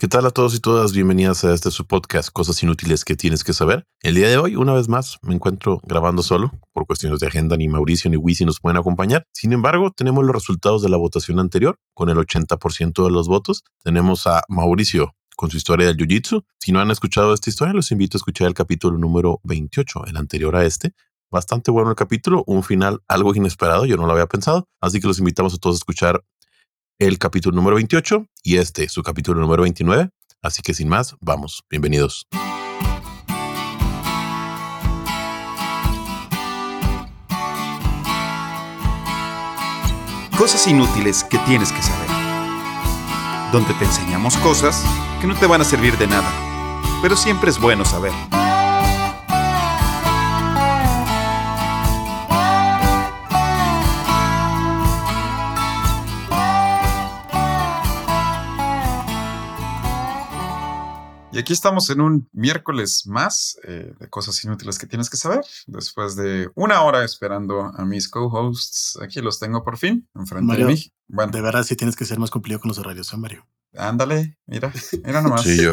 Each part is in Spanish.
¿Qué tal a todos y todas? Bienvenidas a este su podcast, Cosas Inútiles que tienes que saber. El día de hoy, una vez más, me encuentro grabando solo. Por cuestiones de agenda, ni Mauricio ni Wisi nos pueden acompañar. Sin embargo, tenemos los resultados de la votación anterior. Con el 80% de los votos, tenemos a Mauricio con su historia del Jiu-Jitsu. Si no han escuchado esta historia, los invito a escuchar el capítulo número 28, el anterior a este. Bastante bueno el capítulo, un final algo inesperado, yo no lo había pensado. Así que los invitamos a todos a escuchar el capítulo número 28 y este, su capítulo número 29. Así que sin más, vamos, bienvenidos. Cosas inútiles que tienes que saber. Donde te enseñamos cosas que no te van a servir de nada, pero siempre es bueno saber. Y aquí estamos en un miércoles más eh, de cosas inútiles que tienes que saber. Después de una hora esperando a mis co-hosts, aquí los tengo por fin, enfrente Mario, de mí. Bueno, De verdad, sí tienes que ser más cumplido con los horarios, ¿eh, Mario? ándale, mira, mira nomás. Sí, yo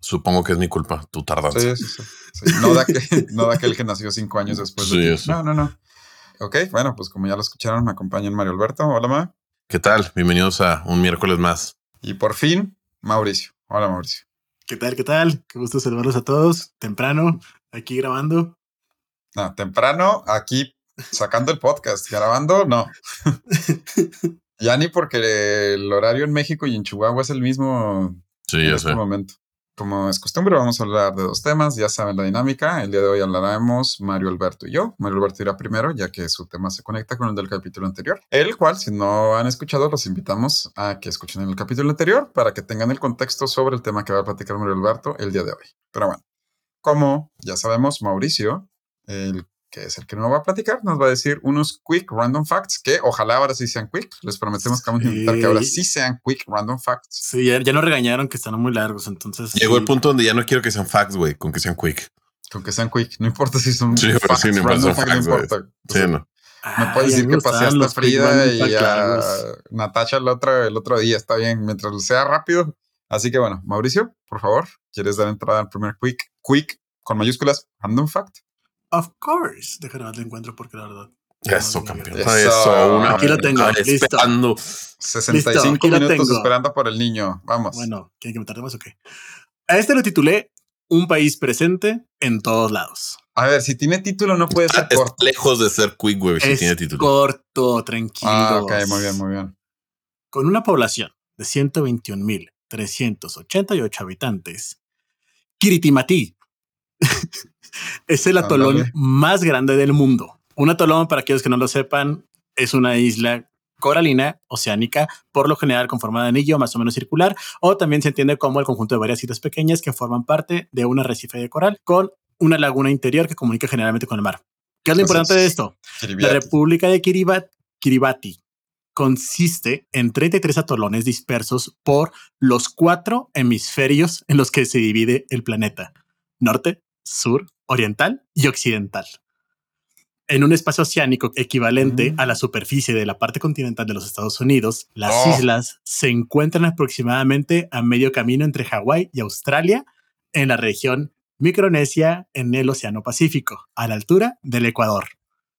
supongo que es mi culpa, tu tardanza. Sí, sí, sí, sí. No, de aquel, no de aquel que nació cinco años después de Sí, ti. eso. No, no, no. Ok, bueno, pues como ya lo escucharon, me acompaña Mario Alberto. Hola, Ma. ¿Qué tal? Bienvenidos a un miércoles más. Y por fin, Mauricio. Hola, Mauricio. ¿Qué tal? ¿Qué tal? Qué gusto saludarlos a todos. Temprano, aquí grabando. No, temprano, aquí sacando el podcast, grabando, no. ya ni porque el horario en México y en Chihuahua es el mismo Sí, en este momento. Como es costumbre, vamos a hablar de dos temas. Ya saben la dinámica. El día de hoy hablaremos Mario Alberto y yo. Mario Alberto irá primero, ya que su tema se conecta con el del capítulo anterior. El cual, si no han escuchado, los invitamos a que escuchen el capítulo anterior para que tengan el contexto sobre el tema que va a platicar Mario Alberto el día de hoy. Pero bueno, como ya sabemos, Mauricio, el que es el que nos va a platicar, nos va a decir unos quick random facts que ojalá ahora sí sean quick. Les prometemos que vamos a intentar que ahora Sí. sean quick random facts. Sí, ya, ya nos regañaron que están muy largos, entonces. Llegó sí. el punto donde ya no quiero que sean facts, güey, con que sean quick. Con que sean quick, no importa si son Sí, pero facts, sí, no importa, random facts, no importa. Sí, no. Me puedes decir que me gustaban paseaste a los quick Frida y a. Natasha el otro, el otro día, está bien, mientras sea rápido. Así que bueno, Mauricio, por favor, ¿quieres dar entrada al primer quick? Quick, con mayúsculas, random fact. Of course. Déjame ver, lo encuentro porque la verdad. Eso, no, campeón. Eso. Eso, una Aquí lo tengo, vez listo. esperando. 65 aquí lo minutos tengo. esperando por el niño. Vamos. Bueno, ¿quieren que me tarde más o qué? A este lo titulé Un país presente en todos lados. A ver, si tiene título no puede ser Ah, corto. Está lejos de ser quick, güey, si es tiene título. corto, tranquilo. Ah, ok, muy bien, muy bien. Con una población de 121.388 habitantes, Kiritimati es el atolón más grande del mundo. Un atolón, para aquellos que no lo sepan, es una isla coralina, oceánica, por lo general con forma de anillo más o menos circular, o también se entiende como el conjunto de varias islas pequeñas que forman parte de un arrecife de coral con una laguna interior que comunica generalmente con el mar. ¿Qué es lo Entonces, importante de esto? La Kiribati. República de Kiribat- Kiribati consiste en 33 atolones dispersos por los cuatro hemisferios en los que se divide el planeta: norte, sur, oriental y occidental. En un espacio oceánico equivalente Mm. a la superficie de la parte continental de los Estados Unidos, las Oh. islas se encuentran aproximadamente a medio camino entre Hawái y Australia, en la región Micronesia, en el Océano Pacífico, a la altura del Ecuador.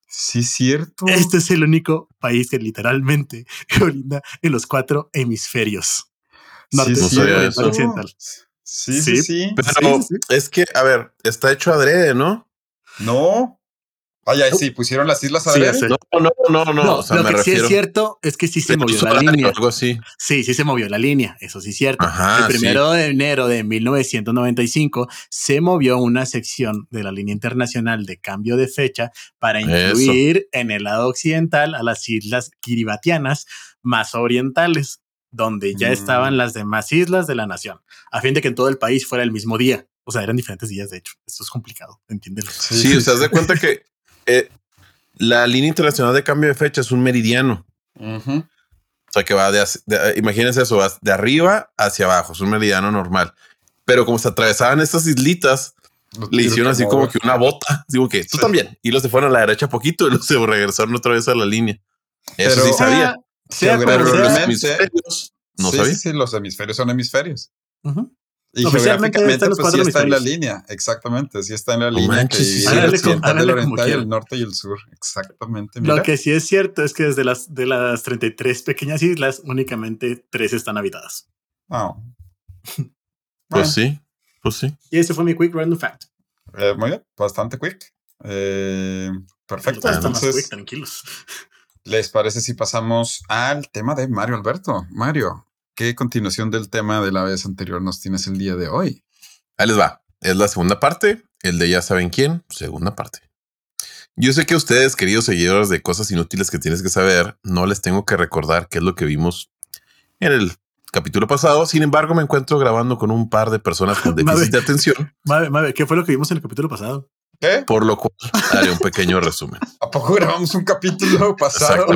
Sí, cierto. Este es el único país que literalmente colinda en los cuatro hemisferios. Norte, Sí, No occidental. Sí, sí, Sí. sí. Pero Sí, sí. es que, a ver, está hecho adrede, ¿no? No. Ay, ay, sí, pusieron las islas a Sí. No, no, no, no. No, o sea, lo me que sí es cierto es que sí se movió la línea. Algo así. Sí, sí se movió la línea, eso sí es cierto. Ajá, el primero de enero de 1995 se movió una sección de la línea internacional de cambio de fecha para Eso. incluir en el lado occidental a las islas kiribatianas más orientales, donde ya Mm. estaban las demás islas de la nación, a fin de que en todo el país fuera el mismo día. O sea, eran diferentes días, de hecho. Esto es complicado, entiéndelo. Sí, o sea, haz de cuenta que eh, la línea internacional de cambio de fecha es un meridiano. O sea, que va de, de- imagínense eso, va de arriba hacia abajo, es un meridiano normal. Pero como se atravesaban estas islitas, le hicieron así como que una bota. Digo que tú Sí. también. Y los se fueron a la derecha poquito y los se regresaron otra vez a la línea. Eso Pero- sí sabía. Sea como Pero los hemisferios no sí, sabía. sí, sí, los hemisferios son hemisferios. Y geográficamente, pues sí está en la línea. Exactamente, sí está en la línea que sí, el occidental, el oriental, el norte y el sur. Exactamente. Lo que sí es cierto es que desde las, de las 33 pequeñas islas, únicamente tres están habitadas. Oh. Pues sí, pues sí. Y ese fue mi quick random fact. Eh, muy bien, bastante quick. Eh, perfecto. Entonces, quick, tranquilos. ¿Les parece si pasamos al tema de Mario Alberto? Mario, ¿qué continuación del tema de la vez anterior nos tienes el día de hoy? Ahí les va. Es la segunda parte, el de ya saben quién, segunda parte. Yo sé que ustedes, queridos seguidores de cosas inútiles que tienes que saber, no les tengo que recordar qué es lo que vimos en el capítulo pasado. Sin embargo, me encuentro grabando con un par de personas con déficit de atención. ¿qué fue lo que vimos en el capítulo pasado? ¿Qué? Por lo cual haré un pequeño resumen. ¿A poco grabamos un capítulo pasado?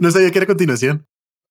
No sabía que era continuación.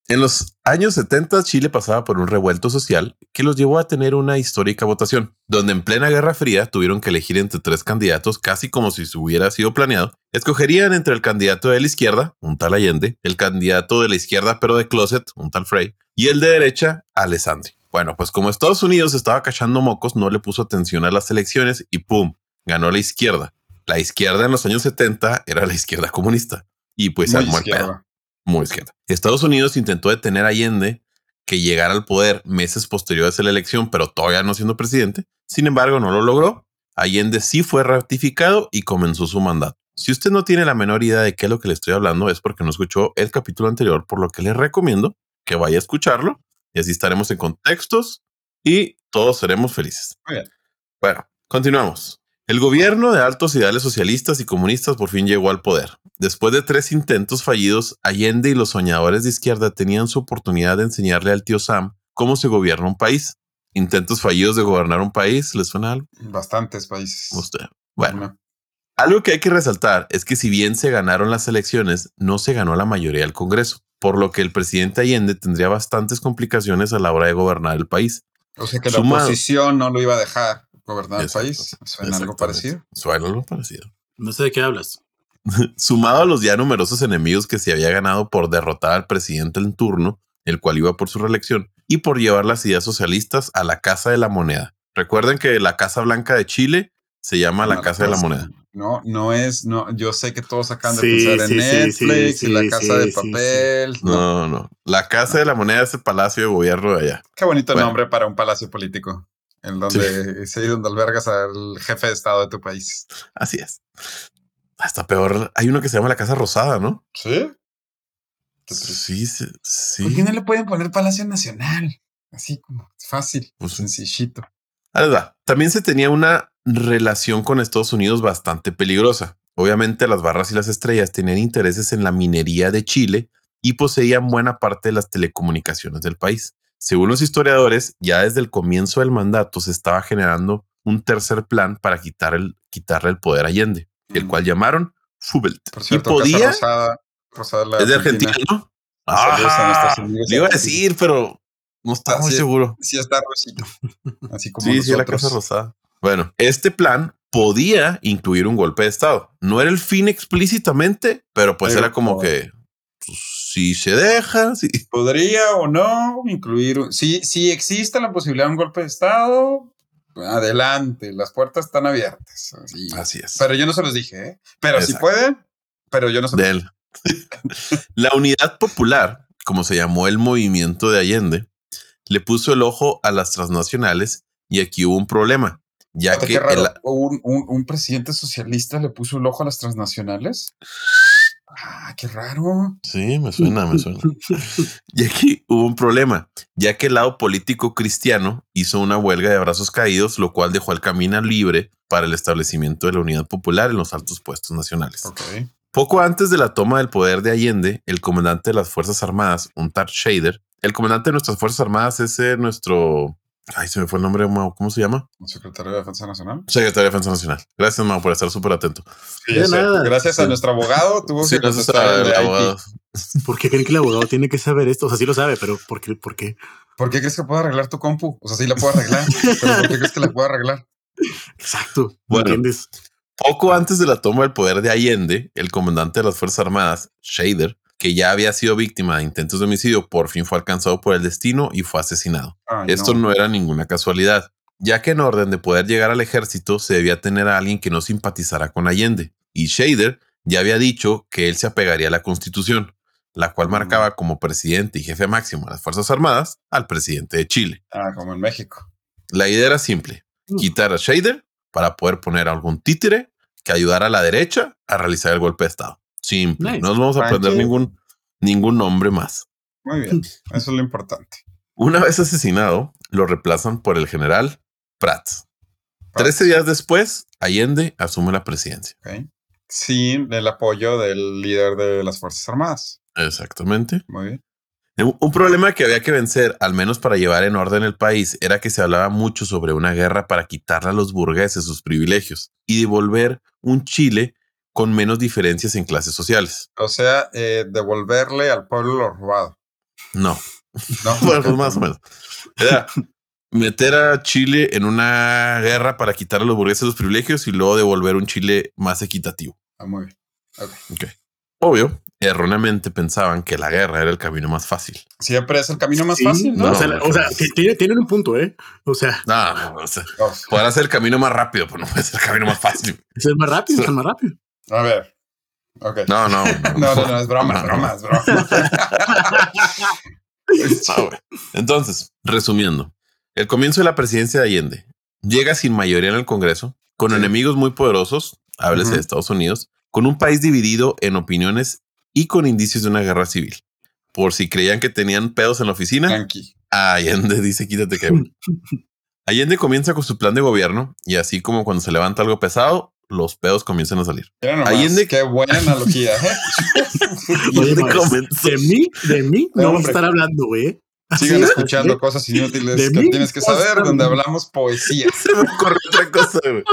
En los años 70, Chile pasaba por un revuelto social que los llevó a tener una histórica votación, donde en plena Guerra Fría tuvieron que elegir entre tres candidatos, casi como si se hubiera sido planeado. Escogerían entre el candidato de la izquierda, un tal Allende, el candidato de la izquierda pero de closet, un tal Frey, y el de derecha, Alessandri. Bueno, pues como Estados Unidos estaba cachando mocos, no le puso atención a las elecciones y ¡pum! Ganó la izquierda. La izquierda en los años 70 era la izquierda comunista. Y pues al muerto muy izquierda. Estados Unidos intentó detener a Allende que llegara al poder meses posteriores a la elección, pero todavía no siendo presidente. Sin embargo, no lo logró. Allende sí fue ratificado y comenzó su mandato. Si usted no tiene la menor idea de qué es lo que le estoy hablando, es porque no escuchó el capítulo anterior, por lo que le recomiendo que vaya a escucharlo y así estaremos en contextos y todos seremos felices. Bueno, continuamos. El gobierno de altos ideales socialistas y comunistas por fin llegó al poder. Después de tres intentos fallidos, Allende y los soñadores de izquierda tenían su oportunidad de enseñarle al tío Sam cómo se gobierna un país. Intentos fallidos de gobernar un país, ¿les suena algo? Bastantes países. Usted. Bueno, algo que hay que resaltar es que si bien se ganaron las elecciones, no se ganó la mayoría del Congreso, por lo que el presidente Allende tendría bastantes complicaciones a la hora de gobernar el país. O sea que la oposición no lo iba a dejar gobernar el país. Suena algo parecido. Suena algo parecido. No sé de qué hablas. Sumado a los ya numerosos enemigos que se había ganado por derrotar al presidente en turno, el cual iba por su reelección, y por llevar las ideas socialistas a la Casa de la Moneda. Recuerden que la Casa Blanca de Chile se llama la Casa de la Moneda. No, no es, no, yo sé que todos acaban de pensar en Netflix y la Casa de Papel. No. no, La Casa de la Moneda es el palacio de gobierno de allá. Qué bonito nombre para un palacio político en donde se donde albergas al jefe de estado de tu país. Así es. Hasta peor, hay uno que se llama la Casa Rosada, ¿no? Sí. Sí, sí, ¿Por qué no le pueden poner Palacio Nacional? Así como fácil, pues, sencillito. Verdad. También se tenía una relación con Estados Unidos bastante peligrosa. Obviamente las barras y las estrellas tenían intereses en la minería de Chile y poseían buena parte de las telecomunicaciones del país. Según los historiadores, ya desde el comienzo del mandato se estaba generando un tercer plan para quitar el, quitarle el poder a Allende, el mm. cual llamaron Fubelt. Por cierto, y podía, Rosada, Rosada es de Argentina, ¿no? Ah, le iba a decir, pero no está muy seguro. Sí, está rosito. Así como sí, sí, la Casa Rosada. Bueno, este plan podía incluir un golpe de Estado. No era el fin explícitamente, pero pues era como que pues, si se deja, si podría o no incluir, si, si existe la posibilidad de un golpe de Estado, adelante, las puertas están abiertas. Así, es. Pero yo no se los dije, ¿eh? pero si pueden, pero yo no se los la unidad popular, como se llamó el movimiento de Allende, le puso el ojo a las transnacionales y aquí hubo un problema. Ya que un, un, presidente socialista le puso el ojo a las transnacionales. Ah, qué raro. Sí, me suena, me suena. y aquí hubo un problema, ya que el lado político cristiano hizo una huelga de brazos caídos, lo cual dejó el camino libre para el establecimiento de la unidad popular en los altos puestos nacionales. Poco antes de la toma del poder de Allende, el comandante de las Fuerzas Armadas, un Tar Shader, el comandante de nuestras Fuerzas Armadas es eh, nuestro Ay, se me fue el nombre, Mao. ¿Cómo se llama? Secretario de Defensa Nacional. Secretario de Defensa Nacional. Gracias, Mao, por estar súper atento. Gracias a nuestro abogado. Tuvo que contestar el abogado. ¿Por qué creen que el abogado tiene que saber esto? O sea, sí lo sabe, pero ¿por qué? ¿Por qué? ¿Por qué crees que puedo arreglar tu compu? O sea, sí la puedo arreglar, pero ¿por qué crees que la puedo arreglar? Exacto. Bueno, ¿entiendes? Poco antes de la toma del poder de Allende, el comandante de las Fuerzas Armadas, Shader, que ya había sido víctima de intentos de homicidio, por fin fue alcanzado por el destino y fue asesinado. Ay, Esto no era ninguna casualidad, ya que en orden de poder llegar al ejército se debía tener a alguien que no simpatizara con Allende, y Shader ya había dicho que él se apegaría a la constitución, la cual Mm. marcaba como presidente y jefe máximo de las Fuerzas Armadas al presidente de Chile. Ah, como en México. La idea era simple, Mm. quitar a Shader para poder poner a algún títere que ayudara a la derecha a realizar el golpe de Estado. Simple, Nice. no nos vamos a aprender ningún, ningún nombre más. Muy bien. Eso es lo importante. Una vez asesinado, lo reemplazan por el general Prats. Trece días después, Allende asume la presidencia. Sin el apoyo del líder de las Fuerzas Armadas. Exactamente. Muy bien. Un un problema que había que vencer, al menos para llevar en orden el país, era que se hablaba mucho sobre una guerra para quitarle a los burgueses sus privilegios y devolver un Chile con menos diferencias en clases sociales. O sea, eh, devolverle al pueblo lo robado. No, No, bueno, pues más o menos. Era meter a Chile en una guerra para quitar a los burgueses los privilegios y luego devolver un Chile más equitativo. Ah, muy bien. Ok. Ok. Obvio, erróneamente pensaban que la guerra era el camino más fácil. Siempre es el camino más Sí, fácil, ¿no? o sea, la- o sea, que tiene- tienen un punto, ¿eh? O sea, No, no, no, o sea, podrá ser el camino más rápido, pero no puede ser el camino más fácil. es el más rápido, es el más rápido. A ver. Ok. No, no, No, no, no, es broma, No, broma, no. es broma. Entonces, resumiendo, el comienzo de la presidencia de Allende llega sin mayoría en el Congreso, con Sí. enemigos muy poderosos, háblese Ujú. de Estados Unidos, con un país dividido en opiniones y con indicios de una guerra civil. Por si creían que tenían pedos en la oficina, Yankee. Allende dice quítate que güey". Allende comienza con su plan de gobierno y así como cuando se levanta algo pesado, los pedos comienzan a salir. Allende- Qué buena analogía. ¿eh? Oye, comenzó- de mí, de mí no vamos a estar hablando, güey. Sigan Así, escuchando cosas inútiles De que mí, tienes que saber, donde hablamos poesía. Se me ocurrió otra cosa, güey.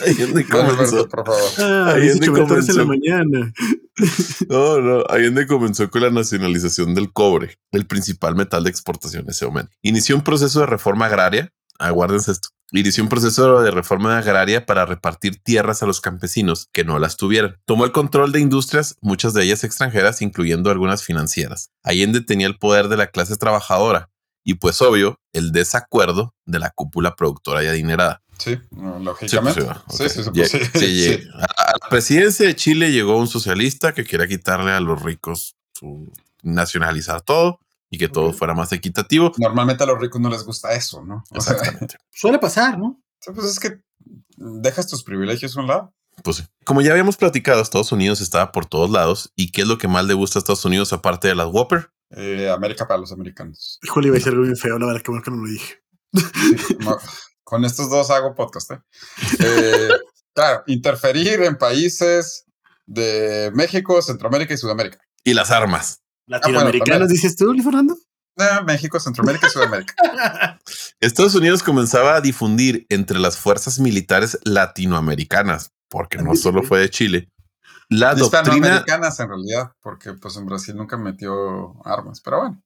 Allende comenzó. Alberto, por favor. Ah, Allende 18 metros en la comenzó. mañana. No, no. Allende comenzó con la nacionalización del cobre, el principal metal de exportación en ese momento. Inició un proceso de reforma agraria. Aguárdense esto. Inició un proceso de reforma agraria para repartir tierras a los campesinos que no las tuvieran. Tomó el control de industrias, muchas de ellas extranjeras, incluyendo algunas financieras. Allende tenía el poder de la clase trabajadora y, pues obvio, el desacuerdo de la cúpula productora y adinerada. Sí, Sí, lógicamente. pues, Sí, sí, sí, sí, a la presidencia de Chile llegó un socialista que quería quitarle a los ricos su nacionalizar todo y que todo fuera más equitativo. Normalmente a los ricos no les gusta eso, ¿no? O sea, Exactamente. Suele pasar, ¿no? pues es que dejas tus privilegios a un lado. Pues sí. Como ya habíamos platicado, Estados Unidos estaba por todos lados. ¿Y qué es lo que más le gusta a Estados Unidos aparte de las Whopper? Eh, América para los americanos. Híjole, iba a ser algo bien feo, la verdad, que bueno que no lo dije. Sí, no, con estos dos hago podcast. ¿eh? Eh, claro, interferir en países de México, Centroamérica y Sudamérica. Y las armas. Latinoamericanos, también. dices tú, Luis Fernando. Eh, México, Centroamérica y Sudamérica. Estados Unidos comenzaba a difundir entre las fuerzas militares latinoamericanas, porque no solo fue de Chile, la doctrina Hispanoamericanas en realidad, porque pues en Brasil nunca metió armas, pero bueno.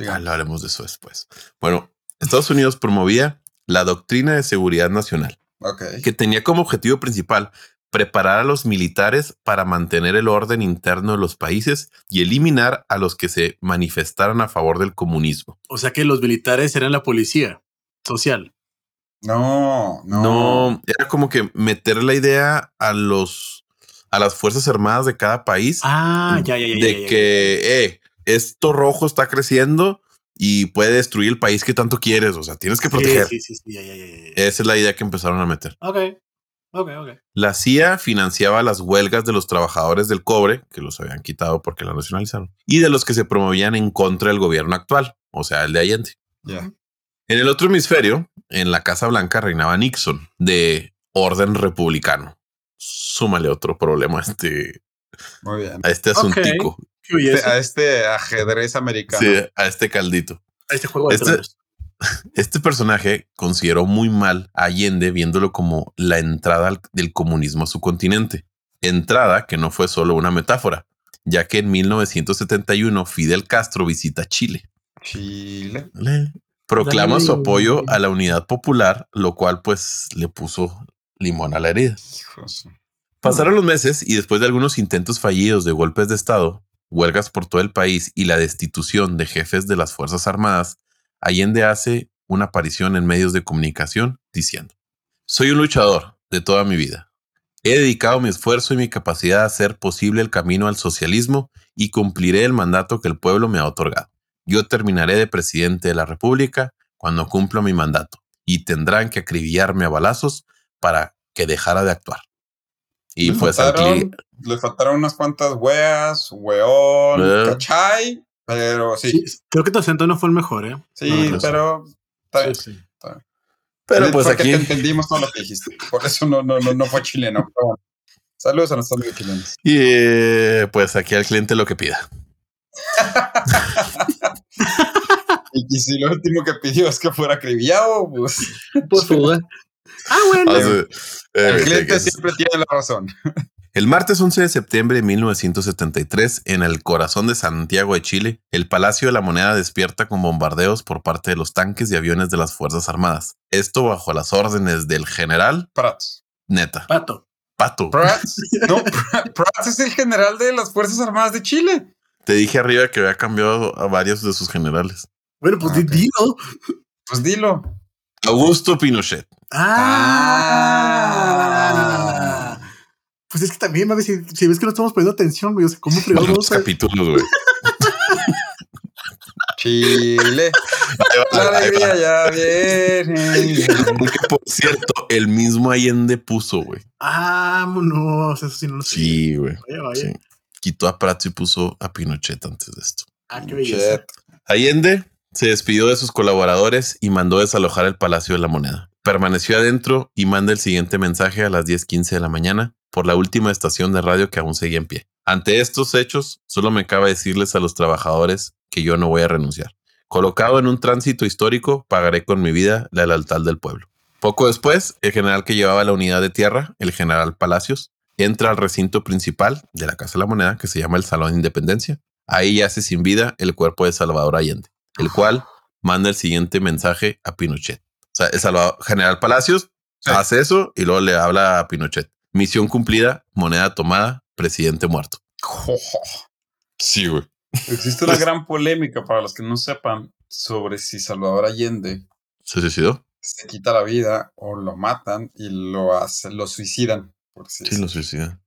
Ah. Hablaremos de eso después. Bueno, Estados Unidos promovía la doctrina de seguridad nacional, Ok. que tenía como objetivo principal preparar a los militares para mantener el orden interno de los países y eliminar a los que se manifestaran a favor del comunismo. O sea que los militares eran la policía social. No, no. No, era como que meter la idea a los a las fuerzas armadas de cada país Ah, ya, ya, ya. de ya, ya, que eh, esto rojo está creciendo y puede destruir el país que tanto quieres. O sea, tienes que proteger. Sí, sí, sí, sí, ya, ya, ya, ya. Esa es la idea que empezaron a meter. Ok, La CIA financiaba las huelgas de los trabajadores del cobre, que los habían quitado porque la nacionalizaron, y de los que se promovían en contra del gobierno actual, o sea, el de Allende. Ya. En el otro hemisferio, en la Casa Blanca, reinaba Nixon, de orden republicano. Súmale otro problema a este, Muy bien. a este asuntico. A este ajedrez americano. sí, a este caldito. Este juego de Este-. Este personaje consideró muy mal a Allende viéndolo como la entrada del comunismo a su continente. Entrada que no fue solo una metáfora, ya que en 1971 Fidel Castro visita Chile. Chile. Le- Proclama Dale. su apoyo a la unidad popular, lo cual pues le puso limón a la herida. Hijos. Pasaron los meses y después de algunos intentos fallidos de golpes de Estado, huelgas por todo el país y la destitución de jefes de las Fuerzas Armadas, Allende hace una aparición en medios de comunicación diciendo, soy un luchador de toda mi vida. He dedicado mi esfuerzo y mi capacidad a hacer posible el camino al socialismo y cumpliré el mandato que el pueblo me ha otorgado. Yo terminaré de presidente de la República cuando cumpla mi mandato y tendrán que acribillarme a balazos para que dejara de actuar. Y le pues faltaron, le faltaron unas cuantas weas, weón, Eh. cachai, pero sí, Sí, creo que tu acento no fue el mejor, ¿eh? sí, no, pero está bien. Sí, sí. pero pues Porque aquí, te entendimos todo lo que dijiste. Por eso no, no, no, no fue chileno. pero bueno. Saludos a nuestros amigos chilenos. y eh, pues aquí al cliente lo que pida. Y, y si lo último que pidió es que fuera acribillado, pues favor. Ah, bueno. O sea, eh, el cliente siempre tiene la razón. El martes 11 de septiembre de 1973, en el corazón de Santiago de Chile, el Palacio de la Moneda despierta con bombardeos por parte de los tanques y aviones de las Fuerzas Armadas. Esto bajo las órdenes del general Prats. Neta, Pato. Pato. Prats, no, Pr- Prats es el general de las Fuerzas Armadas de Chile. Te dije arriba que había cambiado a varios de sus generales. Bueno, pues Ah, ok. dilo. Pues dilo. Augusto Pinochet. Ah. Pues es que también, mames, si, si ves que no estamos poniendo atención, güey, o sea, ¿cómo fregados Los capítulos, güey. Chile. La alegría ya viene. Porque, por cierto, el mismo Allende puso, güey. Vámonos, eso sí no lo sé. Sí, güey. Sí. Quitó a Prats y puso a Pinochet antes de esto. Ah, qué belleza. Allende se despidió de sus colaboradores y mandó desalojar el Palacio de la Moneda. Permaneció adentro y manda el siguiente mensaje a las 10:15 de la mañana por la última estación de radio que aún seguía en pie. Ante estos hechos, solo me cabe decirles a los trabajadores que yo no voy a renunciar. Colocado en un tránsito histórico, pagaré con mi vida la lealtad del pueblo. Poco después, el general que llevaba la unidad de tierra, el general Palacios, entra al recinto principal de la Casa de la Moneda, que se llama el Salón de Independencia. Ahí yace sin vida el cuerpo de Salvador Allende, el cual manda el siguiente mensaje a Pinochet. O sea, el Salvador, general Palacios Sí. hace eso y luego le habla a Pinochet. Misión cumplida, moneda tomada, presidente muerto. Sí, güey. Existe una gran polémica para los que no sepan sobre si Salvador Allende Se suicidó. se quita la vida o lo matan y lo hacen, lo suicidan. Por Sí, lo suicida.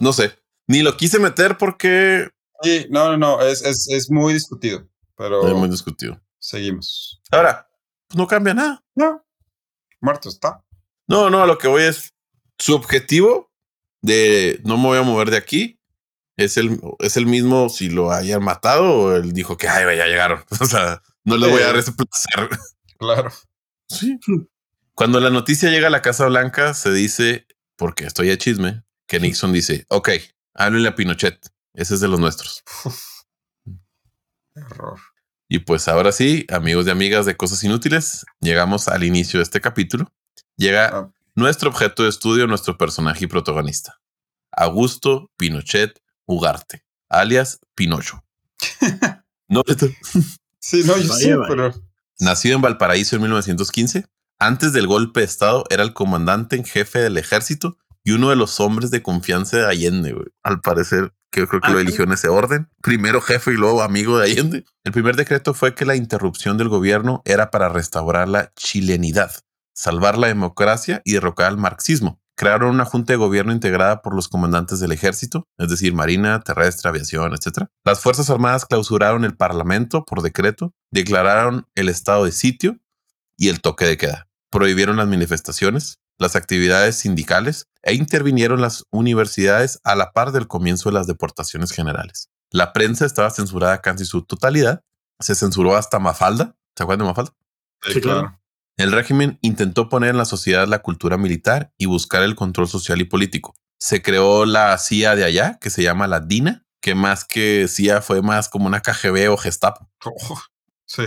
No sé. Ni lo quise meter porque Sí, no, no, no, es, es, es muy discutido, pero es muy discutido. seguimos. Ahora, no cambia nada. No, muerto está. No, no, a lo que voy es su objetivo de no me voy a mover de aquí. Es el, es el mismo si lo hayan matado o él dijo que ay, ya llegaron. O sea, no le voy a dar ese placer. Claro. Sí. Cuando la noticia llega a la Casa Blanca, se dice, porque estoy a chisme, que Nixon dice, ok, háblenle a Pinochet. Ese es de los nuestros. Error. Y pues ahora sí, amigos y amigas de Cosas Inútiles, llegamos al inicio de este capítulo. Llega Ah, nuestro objeto de estudio, nuestro personaje y protagonista. Augusto Pinochet Ugarte, alias Pinocho. No, Sí, no, yo Vaya, sé, vaya. pero nacido en Valparaíso en 1915, antes del golpe de Estado era el comandante en jefe del ejército y uno de los hombres de confianza de Allende. güey. Al parecer, que yo creo que Ah, lo eligió en ese orden. Primero jefe y luego amigo de Allende. El primer decreto fue que la interrupción del gobierno era para restaurar la chilenidad, salvar la democracia y derrocar al marxismo. Crearon una junta de gobierno integrada por los comandantes del ejército, es decir, marina, terrestre, aviación, etc. Las Fuerzas Armadas clausuraron el Parlamento por decreto, declararon el estado de sitio y el toque de queda. Prohibieron las manifestaciones, las actividades sindicales e intervinieron las universidades a la par del comienzo de las deportaciones generales. La prensa estaba censurada casi su totalidad. Se censuró hasta Mafalda. ¿Se acuerdan de Mafalda? sí, claro. El régimen intentó poner en la sociedad la cultura militar y buscar el control social y político. Se creó la CIA de allá, que se llama la DINA, que más que CIA fue más como una KGB o Gestapo. Oh, sí.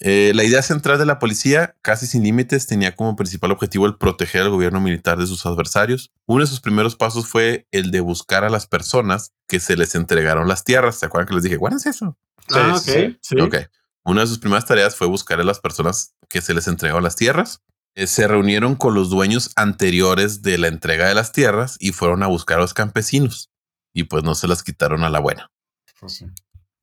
Eh, la idea central de la policía, casi sin límites, tenía como principal objetivo el proteger al gobierno militar de sus adversarios. Uno de sus primeros pasos fue el de buscar a las personas que se les entregaron las tierras. ¿Se acuerdan que les dije, guárdense eso? Ah, ok. sí, Sí. Ok. Una de sus primeras tareas fue buscar a las personas que se les entregaron las tierras eh, se reunieron con los dueños anteriores de la entrega de las tierras y fueron a buscar a los campesinos y pues no se las quitaron a la buena. Pues sí.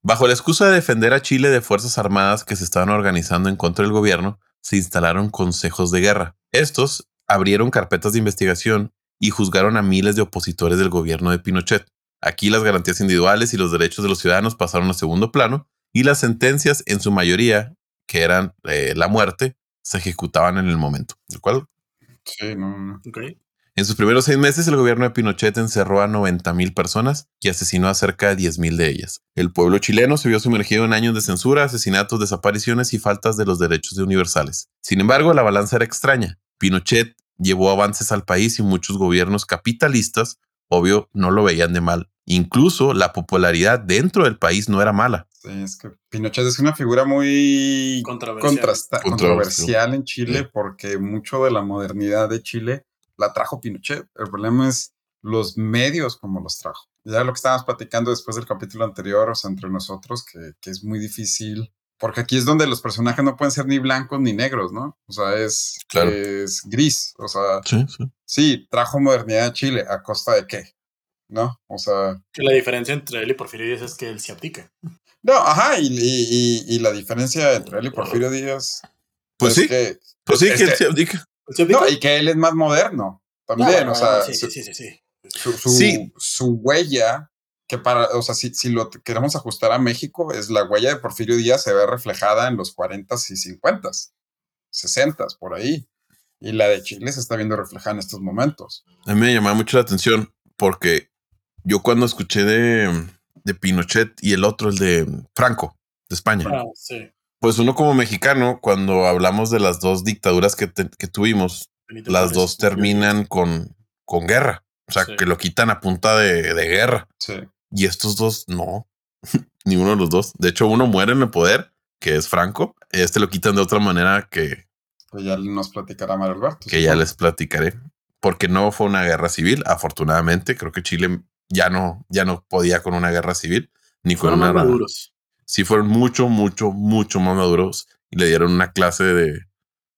Bajo la excusa de defender a Chile de fuerzas armadas que se estaban organizando en contra del gobierno, se instalaron consejos de guerra. Estos abrieron carpetas de investigación y juzgaron a miles de opositores del gobierno de Pinochet. Aquí las garantías individuales y los derechos de los ciudadanos pasaron a segundo plano y las sentencias, en su mayoría, que eran eh, la muerte, se ejecutaban en el momento. ¿De acuerdo? Sí, no, no. Ok. En sus primeros seis meses, el gobierno de Pinochet encerró a 90 mil personas y asesinó a cerca de 10 mil de ellas. El pueblo chileno se vio sumergido en años de censura, asesinatos, desapariciones y faltas de los derechos universales. Sin embargo, la balanza era extraña. Pinochet llevó avances al país y muchos gobiernos capitalistas, obvio, no lo veían de mal. Incluso la popularidad dentro del país no era mala. Sí, es que Pinochet es una figura muy Controversial. Controversial. controversial en Chile Sí. porque mucho de la modernidad de Chile la trajo Pinochet. El problema es los medios como los trajo. Ya lo que estábamos platicando después del capítulo anterior, o sea, entre nosotros, que, que es muy difícil, porque aquí es donde los personajes no pueden ser ni blancos ni negros, ¿no? O sea, es, Claro. es gris. O sea, Sí, sí. sí, trajo modernidad a Chile, ¿a costa de qué? ¿No? O sea, Que la diferencia entre él y Porfirio Díaz es que él se abdica. no, ajá, y, y- y- y la diferencia entre él y Porfirio Díaz Pues es sí, que pues sí, es que él se abdica. No, y que él es más moderno también, No, bueno, o sea, sí, su, sí, sí, sí. su- su- Sí. su huella, que para, o sea, si, si lo queremos ajustar a México, es la huella de Porfirio Díaz se ve reflejada en los 40 y 50, 60 por ahí. Y la de Chile se está viendo reflejada en estos momentos. A mí me llamaba mucho la atención porque yo cuando escuché de, de Pinochet y el otro, el de Franco, de España, Ah, sí. Pues uno como mexicano, cuando hablamos de las dos dictaduras que, te- que tuvimos, Benito las Juárez, dos terminan con, con guerra. O sea, Sí. que lo quitan a punta de, de guerra. Sí. Y estos dos, no. Ni uno de los dos. De hecho, uno muere en el poder, que es Franco. Este lo quitan de otra manera que, Que ya nos platicará Mario Alberto. que ya les platicaré. Porque no fue una guerra civil, afortunadamente. Creo que Chile ya no, ya no podía con una guerra civil, ni con Fueron una. maduros. Sí, fueron mucho, mucho, mucho más maduros y le dieron una clase de,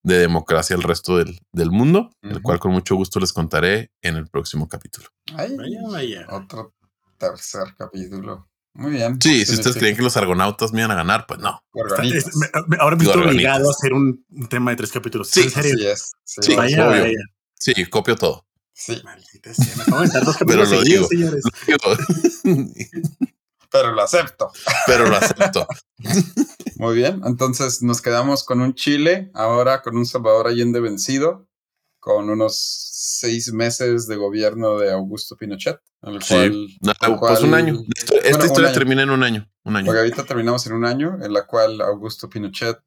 de democracia al resto del, del mundo, el cual con mucho gusto les contaré en el próximo capítulo. Ay, Vaya, vaya. Otro tercer capítulo. Muy bien. Sí, si ustedes Significa- creían que los argonautas me iban a ganar, pues no. Organitas. Es- me- me- ahora me Digo, estoy obligado a hacer un, un tema de tres capítulos. Sí, ¿En serio? Así es. Sí, Sí, vaya, obvio. vaya. Sí, copio todo. sí, Maldita sea, me acabo de aventar dos Pero capítulos lo seguidos, digo. señores. pero lo acepto. Pero lo acepto. Muy bien, entonces nos quedamos con un Chile, ahora con un Salvador Allende vencido, con unos seis meses de gobierno de Augusto Pinochet, el Sí. cual, No, el pues un año. Esta, Bueno, historia termina en un año. Un año. porque ahorita terminamos en un año, en la cual Augusto Pinochet,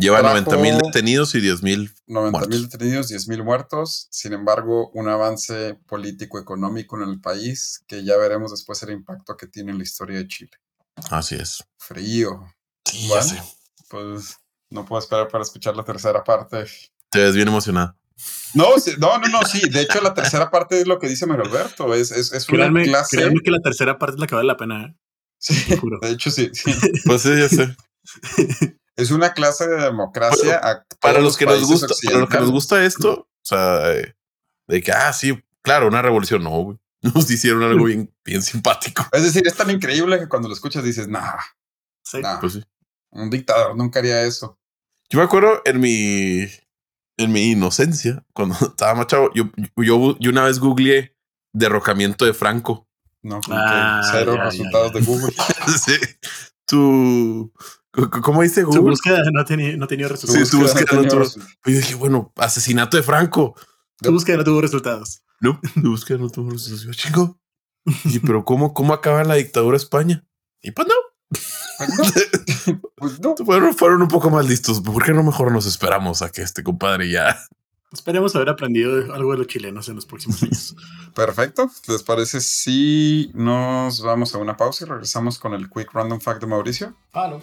Lleva trajo- 90 mil detenidos y 10 mil. 90 mil Muertos. detenidos, 10 mil muertos, sin embargo, un avance político-económico en el país, que ya veremos después el impacto que tiene en la historia de Chile. Así es. Frío, Sí, Bueno. ya sé. pues no puedo esperar para escuchar la tercera parte. Te ves bien emocionado. No, sí, no, no, no, sí. De hecho, la tercera parte es lo que dice Mario Alberto. Es, es, es una Créanme, clase. créanme que la tercera parte es la que vale la pena. ¿eh? Sí, Te juro. de hecho, sí, sí. Pues sí, ya sé. Es una clase de democracia. a para los que nos gusta, para los que nos gusta esto, o sea, de que, ah, sí, claro, una revolución, no, güey. Nos hicieron algo bien, bien simpático. Es decir, es tan increíble que cuando lo escuchas dices, nah, Sí. nah, Pues sí. un dictador nunca haría eso. Yo me acuerdo en mi, en mi inocencia, cuando estaba más chavo, yo, yo, yo una vez googleé derrocamiento de Franco. No, Ah, cero ya, ya, resultados ya. de Google. sí. Tu, ¿cómo dice Su Google? búsqueda no tenía, no tenía Sí, resultados. tu búsqueda no tuvo- resultados. Y dije, bueno, asesinato de Franco. Tu búsqueda no tuvo resultados. No, tu búsqueda no tuvo resultados. Yo, Chingo. Y pero ¿cómo, cómo acaba la dictadura de España? Y pues no, Pues no. Pues no. fueron, fueron un poco más listos. ¿Por qué no mejor nos esperamos a que este compadre ya? Esperemos haber aprendido algo de los chilenos en los próximos años. Perfecto. ¿Les parece si nos vamos a una pausa y regresamos con el Quick Random Fact de Mauricio? Palo.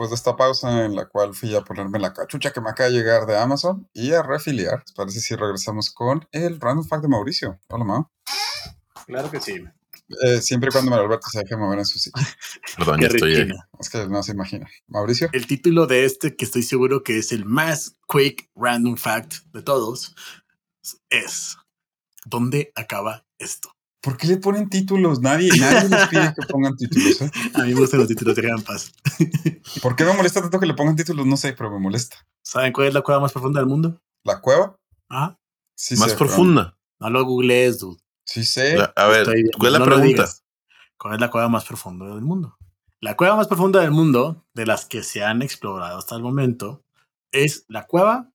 Después de esta pausa en la cual fui a ponerme la cachucha que me acaba de llegar de Amazon y a refiliar. Parece si regresamos con el random fact de Mauricio. Hola, Mau. Claro que sí. Eh, siempre y cuando Alberto se deje mover en su sitio. Perdón, estoy ahí. Es que no se imagina. Mauricio. El título de este, que estoy seguro que es el más quick random fact de todos, es ¿Dónde acaba esto? ¿Por qué le ponen títulos? Nadie, nadie les pide que pongan títulos. ¿eh? A mí me gustan los títulos de Gran Paz. ¿Por qué me molesta tanto que le pongan títulos? No sé, pero me molesta. ¿Saben cuál es la cueva más profunda del mundo? ¿La cueva? Ah, Sí Más sé, pero- profunda. no lo googlees, dude. Sí sé. La- A ver, Estoy- ¿cuál es la no pregunta? ¿Cuál es la cueva más profunda del mundo? La cueva más profunda del mundo, de las que se han explorado hasta el momento, es la cueva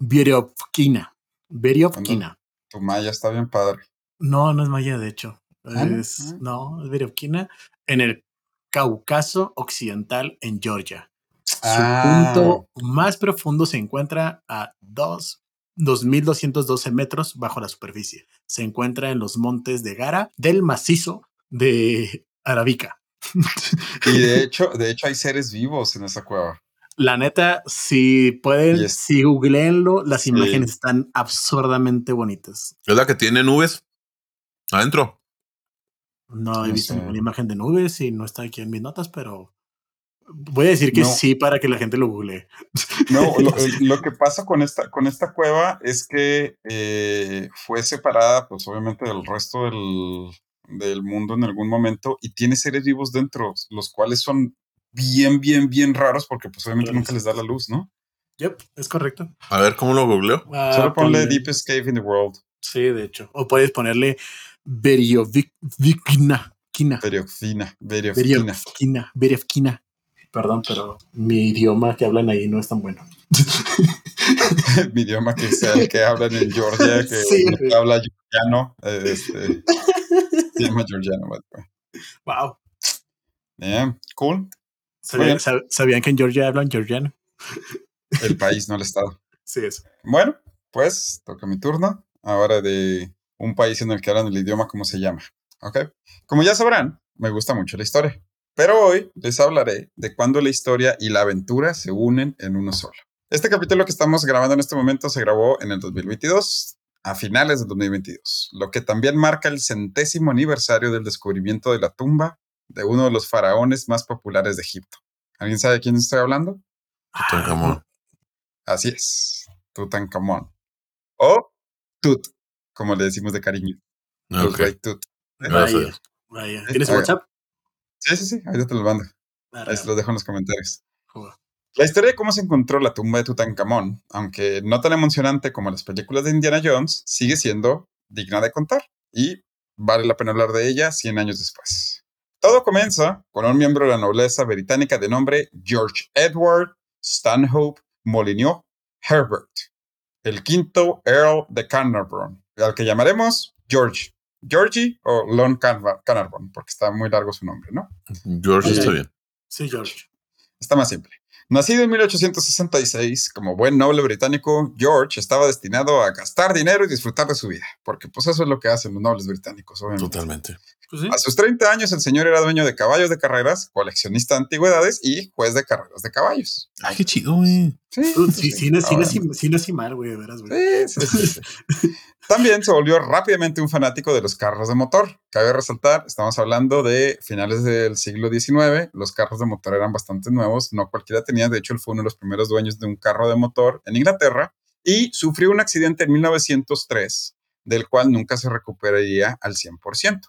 Beriovkina. Beriovkina. Tu maya está bien padre. No, no es maya, de hecho. Ah, ¿no? Es, Ah. no, es Beriovkina en el Cáucaso Occidental en Georgia. Su Ah. punto más profundo se encuentra a dos- 2.212 metros bajo la superficie. Se encuentra en los montes de Gara del macizo de Arabica. Y de hecho, de hecho hay seres vivos en esa cueva. La neta, si pueden, Y es- si googleenlo, las Sí. imágenes están absurdamente bonitas. ¿Es la que tiene nubes? Adentro. No he No visto sé. ninguna imagen de nubes y no está aquí en mis notas, pero voy a decir que No. sí para que la gente lo googlee. No, lo, lo que pasa con esta, con esta cueva es que eh, fue separada, pues obviamente, del resto del, del mundo en algún momento y tiene seres vivos dentro, los cuales son bien, bien, bien raros porque pues obviamente nunca les da la luz, ¿no? Yep, es correcto. A ver, ¿cómo lo googleo? Ah, Solo ponle ponle- Deepest Cave in the World, Sí, de hecho. O puedes ponerle. Periofina, Periofina. Beriovkina. Beriovkina. Perdón, pero mi idioma que hablan ahí no es tan bueno. Mi idioma que sea el que hablan en Georgia, que Sí, no güey. habla georgiano, este, se llama georgiano. by the way. Wow. Yeah, cool. ¿Sabían, bien. sab- ¿Sabían que en Georgia hablan georgiano? El país, no el estado. Sí, eso. Bueno, pues toca mi turno. Ahora de un país en el que hablan el idioma, ¿cómo se llama? ¿Ok? Como ya sabrán, me gusta mucho la historia. Pero hoy les hablaré de cuándo la historia y la aventura se unen en uno solo. Este capítulo que estamos grabando en este momento se grabó en el 2022, a finales del 2022, lo que también marca el centésimo aniversario del descubrimiento de la tumba de uno de los faraones más populares de Egipto. ¿Alguien sabe de quién estoy hablando? Tutankamón. Así es, Tutankamón. O Tut, como le decimos de cariño. El Ok. rey Tut. Gracias. Vaya. ¿Tienes Oiga. WhatsApp? Sí, sí, sí, ahorita te lo mando. Ahí se los dejo en los comentarios. Joder. La historia de cómo se encontró la tumba de Tutankamón, aunque no tan emocionante como las películas de Indiana Jones, sigue siendo digna de contar y vale la pena hablar de ella 100 años después. Todo comienza con un miembro de la nobleza británica de nombre George Edward Stanhope Molyneux Herbert, el quinto Earl de Carnarvon, al que llamaremos George, Georgie o Lon Carnar- Carnarvon, porque está muy largo su nombre, ¿no? George está bien. Sí, George. Está más simple. Nacido en 1866, como buen noble británico, George estaba destinado a gastar dinero y disfrutar de su vida, porque pues eso es lo que hacen los nobles británicos, obviamente. Totalmente. Pues sí. A sus 30 años, el señor era dueño de caballos de carreras, coleccionista de antigüedades y juez de carreras de caballos. Ay, qué chido, güey. Sí, Sí, sí, es mal, güey, de veras, güey. Sí, sí, sí. También se volvió rápidamente un fanático de los carros de motor. Cabe resaltar, estamos hablando de finales del siglo XIX, los carros de motor eran bastante nuevos, no cualquiera tenía, de hecho él fue uno de los primeros dueños de un carro de motor en Inglaterra y sufrió un accidente en 1903, del cual nunca se recuperaría al 100%.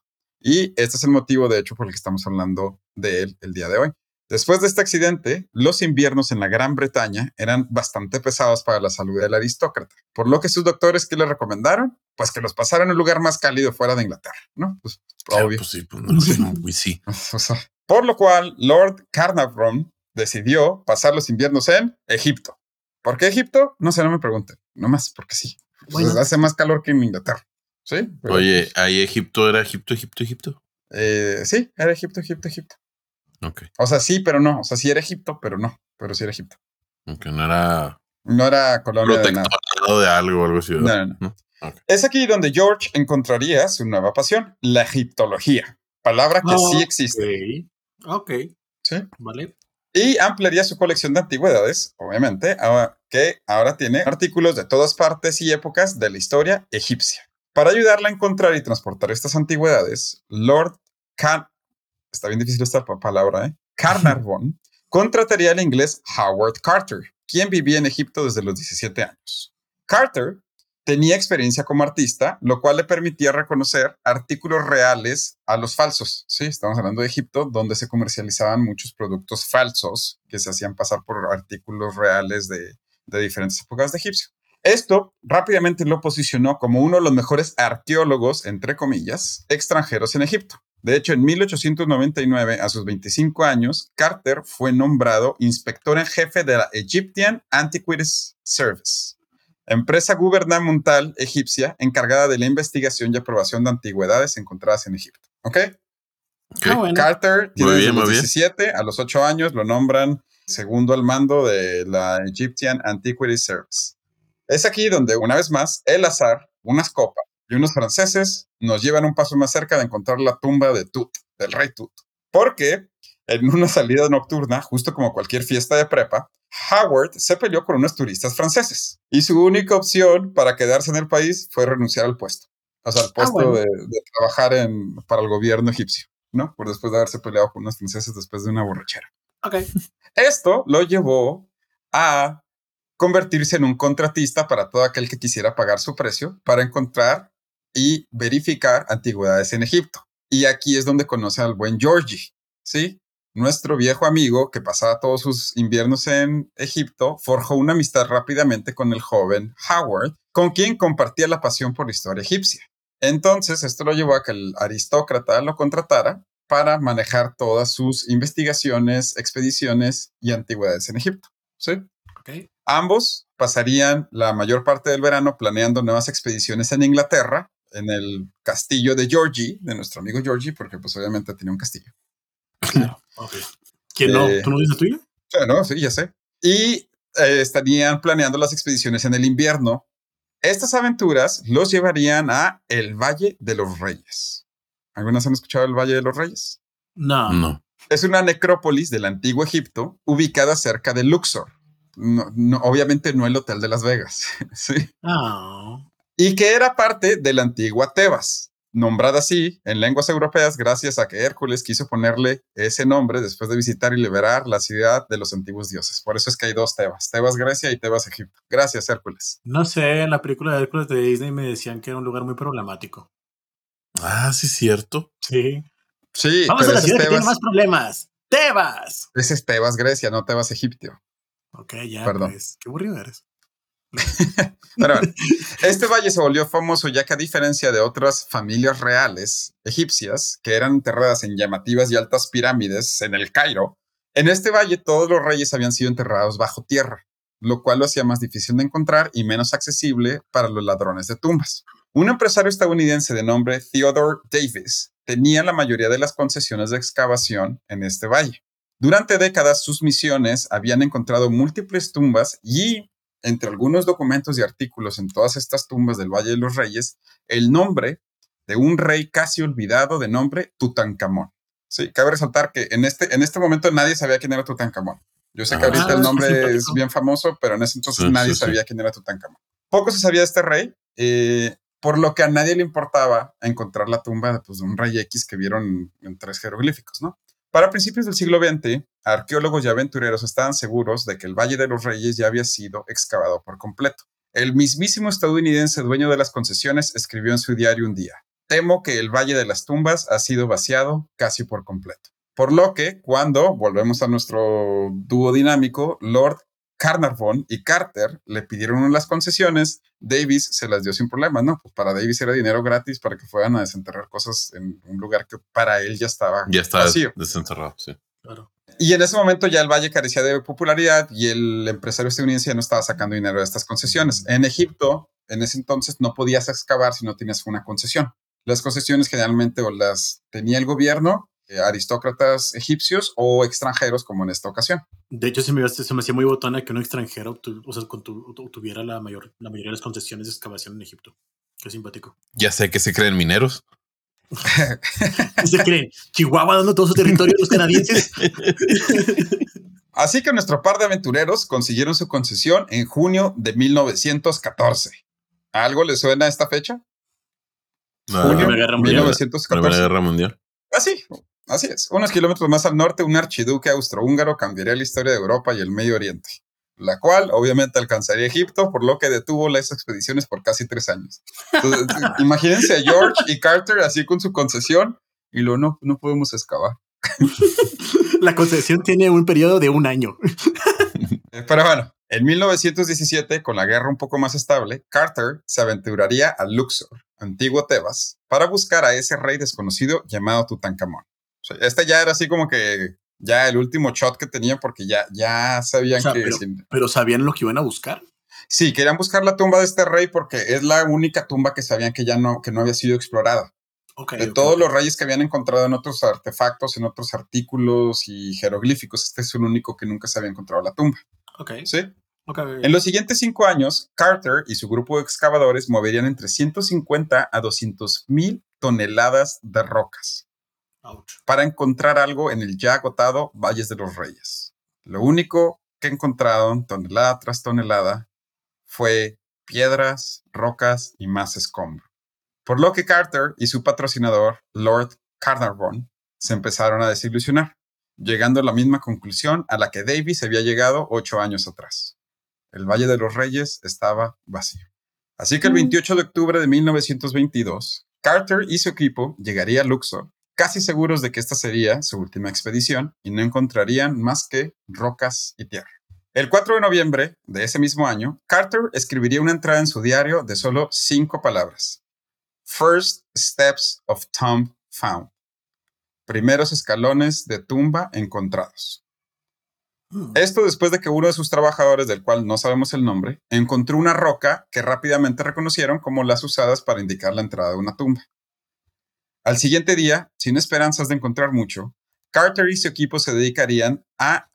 Y este es el motivo, de hecho, por el que estamos hablando de él el día de hoy. Después de este accidente, los inviernos en la Gran Bretaña eran bastante pesados para la salud del aristócrata, por lo que sus doctores que le recomendaron, pues que los pasaran en un lugar más cálido fuera de Inglaterra, ¿no? Pues Claro, obvio. pues sí, pues no, Sí. no, sí. O sea, por lo cual, Lord Carnarvon decidió pasar los inviernos en Egipto. ¿Por qué Egipto? No sé, no me pregunten. Nomás porque sí. Pues Bueno. hace más calor que en Inglaterra. Sí. pero, Oye, ahí Egipto era Egipto, Egipto, Egipto. eh, sí, era Egipto, Egipto, Egipto. Ok. O sea, sí, pero no. O sea, sí era Egipto, pero no. Pero sí era Egipto. Aunque no era No era colonia de nada. de algo algo así. No, no, no. Es aquí donde George encontraría su nueva pasión, la egiptología. Palabra que sí existe. Ok. Ok. ¿sí? Vale. Y ampliaría su colección de antigüedades, obviamente, que ahora tiene artículos de todas partes y épocas de la historia egipcia. Para ayudarla a encontrar y transportar estas antigüedades, Lord Can... Está bien difícil esta palabra, ¿eh? Carnarvon contrataría al inglés Howard Carter, quien vivía en Egipto desde los 17 años. Carter tenía experiencia como artista, lo cual le permitía reconocer artículos reales a los falsos. Sí, estamos hablando de Egipto, donde se comercializaban muchos productos falsos que se hacían pasar por artículos reales de, diferentes épocas de Egipcio. Esto rápidamente lo posicionó como uno de los mejores arqueólogos, entre comillas, extranjeros en Egipto. De hecho, en 1899, a sus 25 años, Carter fue nombrado inspector en jefe de la Egyptian Antiquities Service, empresa gubernamental egipcia encargada de la investigación y aprobación de antigüedades encontradas en Egipto. ¿Ok? Ah, Carter tiene 17, a los 8 años lo nombran segundo al mando de la Egyptian Antiquities Service. Es aquí donde, una vez más, el azar, unas copas y unos franceses nos llevan un paso más cerca de encontrar la tumba de Tut, del rey Tut. Porque en una salida nocturna, justo como cualquier fiesta de prepa, Howard se peleó con unos turistas franceses y su única opción para quedarse en el país fue renunciar al puesto, o sea, al ah, puesto de, trabajar en, para el gobierno egipcio, ¿no? Por después de haberse peleado con unos franceses después de una borrachera. Ok. Esto lo llevó a convertirse en un contratista para todo aquel que quisiera pagar su precio para encontrar y verificar antigüedades en Egipto. Y aquí es donde conoce al buen Georgie, ¿sí? nuestro viejo amigo, que pasaba todos sus inviernos en Egipto, forjó una amistad rápidamente con el joven Howard, con quien compartía la pasión por la historia egipcia. Entonces, esto lo llevó a que el aristócrata lo contratara para manejar todas sus investigaciones, expediciones y antigüedades en Egipto. ¿Sí? Ambos pasarían la mayor parte del verano planeando nuevas expediciones en Inglaterra, en el castillo de Georgie, de nuestro amigo Georgie, porque pues obviamente tenía un castillo. ¿Quién no? Eh, ¿Tú no dices tuyo? no, sí, ya sé. Y eh, estarían planeando las expediciones en el invierno. Estas aventuras los llevarían a el Valle de los Reyes. ¿Algunas han escuchado el Valle de los Reyes? No. No. Es una necrópolis del antiguo Egipto ubicada cerca de Luxor. No, obviamente no el Hotel de Las Vegas. sí. Ah. Y que era parte de la antigua Tebas nombrada así en lenguas europeas gracias a que Hércules quiso ponerle ese nombre después de visitar y liberar la ciudad de los antiguos dioses. Por eso es que hay dos Tebas, Tebas Grecia y Tebas Egipto. Gracias Hércules. No sé, en la película de Hércules de Disney me decían que era un lugar muy problemático. Ah, sí, cierto. Sí. Sí, Vamos a la ciudad que tiene más problemas. Tebas. Ese es Tebas Grecia, no Tebas Egipto. Ok, ya. Perdón. Pues, qué aburrido eres. Pero este valle se volvió famoso ya que a diferencia de otras familias reales egipcias que eran enterradas en llamativas y altas pirámides en el Cairo, en este valle todos los reyes habían sido enterrados bajo tierra, lo cual lo hacía más difícil de encontrar y menos accesible para los ladrones de tumbas. Un empresario estadounidense de nombre Theodore Davis tenía la mayoría de las concesiones de excavación en este valle. Durante décadas sus misiones habían encontrado múltiples tumbas y entre algunos documentos y artículos en todas estas tumbas del Valle de los Reyes el nombre de un rey casi olvidado de nombre Tutankamón. Sí, cabe resaltar que en este, en este momento nadie sabía quién era Tutankamón. Yo sé que ahorita el ah, nombre es bien famoso, pero en ese entonces nadie sabía quién era Tutankamón. Poco se sabía de este rey, eh, por lo que a nadie le importaba encontrar la tumba pues, de un rey X que vieron en tres jeroglíficos, ¿no? Para principios del siglo XX, arqueólogos y aventureros estaban seguros de que el Valle de los Reyes ya había sido excavado por completo. El mismísimo estadounidense dueño de las concesiones escribió en su diario un día, temo que el Valle de las Tumbas ha sido vaciado casi por completo. Por lo que, cuando volvemos a nuestro dúo dinámico, Lord Carnarvon y Carter le pidieron las concesiones, Davis se las dio sin problema, ¿no? Pues para Davis era dinero gratis para que fueran a desenterrar cosas en un lugar que para él ya estaba ya está vacío. desenterrado, sí. Claro. Y en ese momento ya el valle carecía de popularidad y el empresario estadounidense ya no estaba sacando dinero de estas concesiones. En Egipto, en ese entonces, no podías excavar si no tenías una concesión. Las concesiones generalmente o las tenía el gobierno aristócratas egipcios o extranjeros, como en esta ocasión. De hecho, se me, se me hacía muy botona que un extranjero o sea, tuviera la, mayor, la mayoría de las concesiones de excavación en Egipto. Qué simpático. Ya sé que se creen mineros. ¿Se creen? Chihuahua dando todo su territorio a los canadienses. Así que nuestro par de aventureros consiguieron su concesión en junio de 1914. ¿Algo le suena a esta fecha? Junio de Guerra Mundial. 1914. Primera Guerra Mundial. Así, así es. Unos kilómetros más al norte, un archiduque austrohúngaro cambiaría la historia de Europa y el Medio Oriente, la cual obviamente alcanzaría Egipto, por lo que detuvo las expediciones por casi tres años. Entonces, imagínense a George y Carter así con su concesión y lo no, no podemos excavar. La concesión tiene un periodo de un año. Eh, Pero bueno, en 1917, con la guerra un poco más estable, Carter se aventuraría a Luxor, antiguo Tebas, para buscar a ese rey desconocido llamado Tutankamón. Este ya era así como que ya el último shot que tenían porque ya, ya sabían O sea, que... pero, sin- pero sabían lo que iban a buscar. Sí, querían buscar la tumba de este rey porque es la única tumba que sabían que ya no, que no había sido explorada. De todos los reyes que habían encontrado en otros artefactos, en otros artículos y jeroglíficos, este es el único que nunca se había encontrado la tumba. Ok, ¿sí? En los siguientes cinco años, Carter y su grupo de excavadores moverían entre 150 a 200 mil toneladas de rocas. Para encontrar algo en el ya agotado Valles de los Reyes. Lo único que encontraron, tonelada tras tonelada, fue piedras, rocas y más escombro. Por lo que Carter y su patrocinador, Lord Carnarvon, se empezaron a desilusionar, llegando a la misma conclusión a la que Davis había llegado ocho años atrás. El Valle de los Reyes estaba vacío. Así que el 28 de octubre de 1922, Carter y su equipo llegaría a Luxor, casi seguros de que esta sería su última expedición y no encontrarían más que rocas y tierra. El 4 de noviembre de ese mismo año, Carter escribiría una entrada en su diario de solo cinco palabras. First Steps of Tomb Found. Primeros escalones de tumba encontrados. Hmm. Esto después de que uno de sus trabajadores, del cual no sabemos el nombre, encontró una roca que rápidamente reconocieron como las usadas para indicar la entrada de una tumba. Al siguiente día, sin esperanzas de encontrar mucho, Carter y su equipo se dedicarían a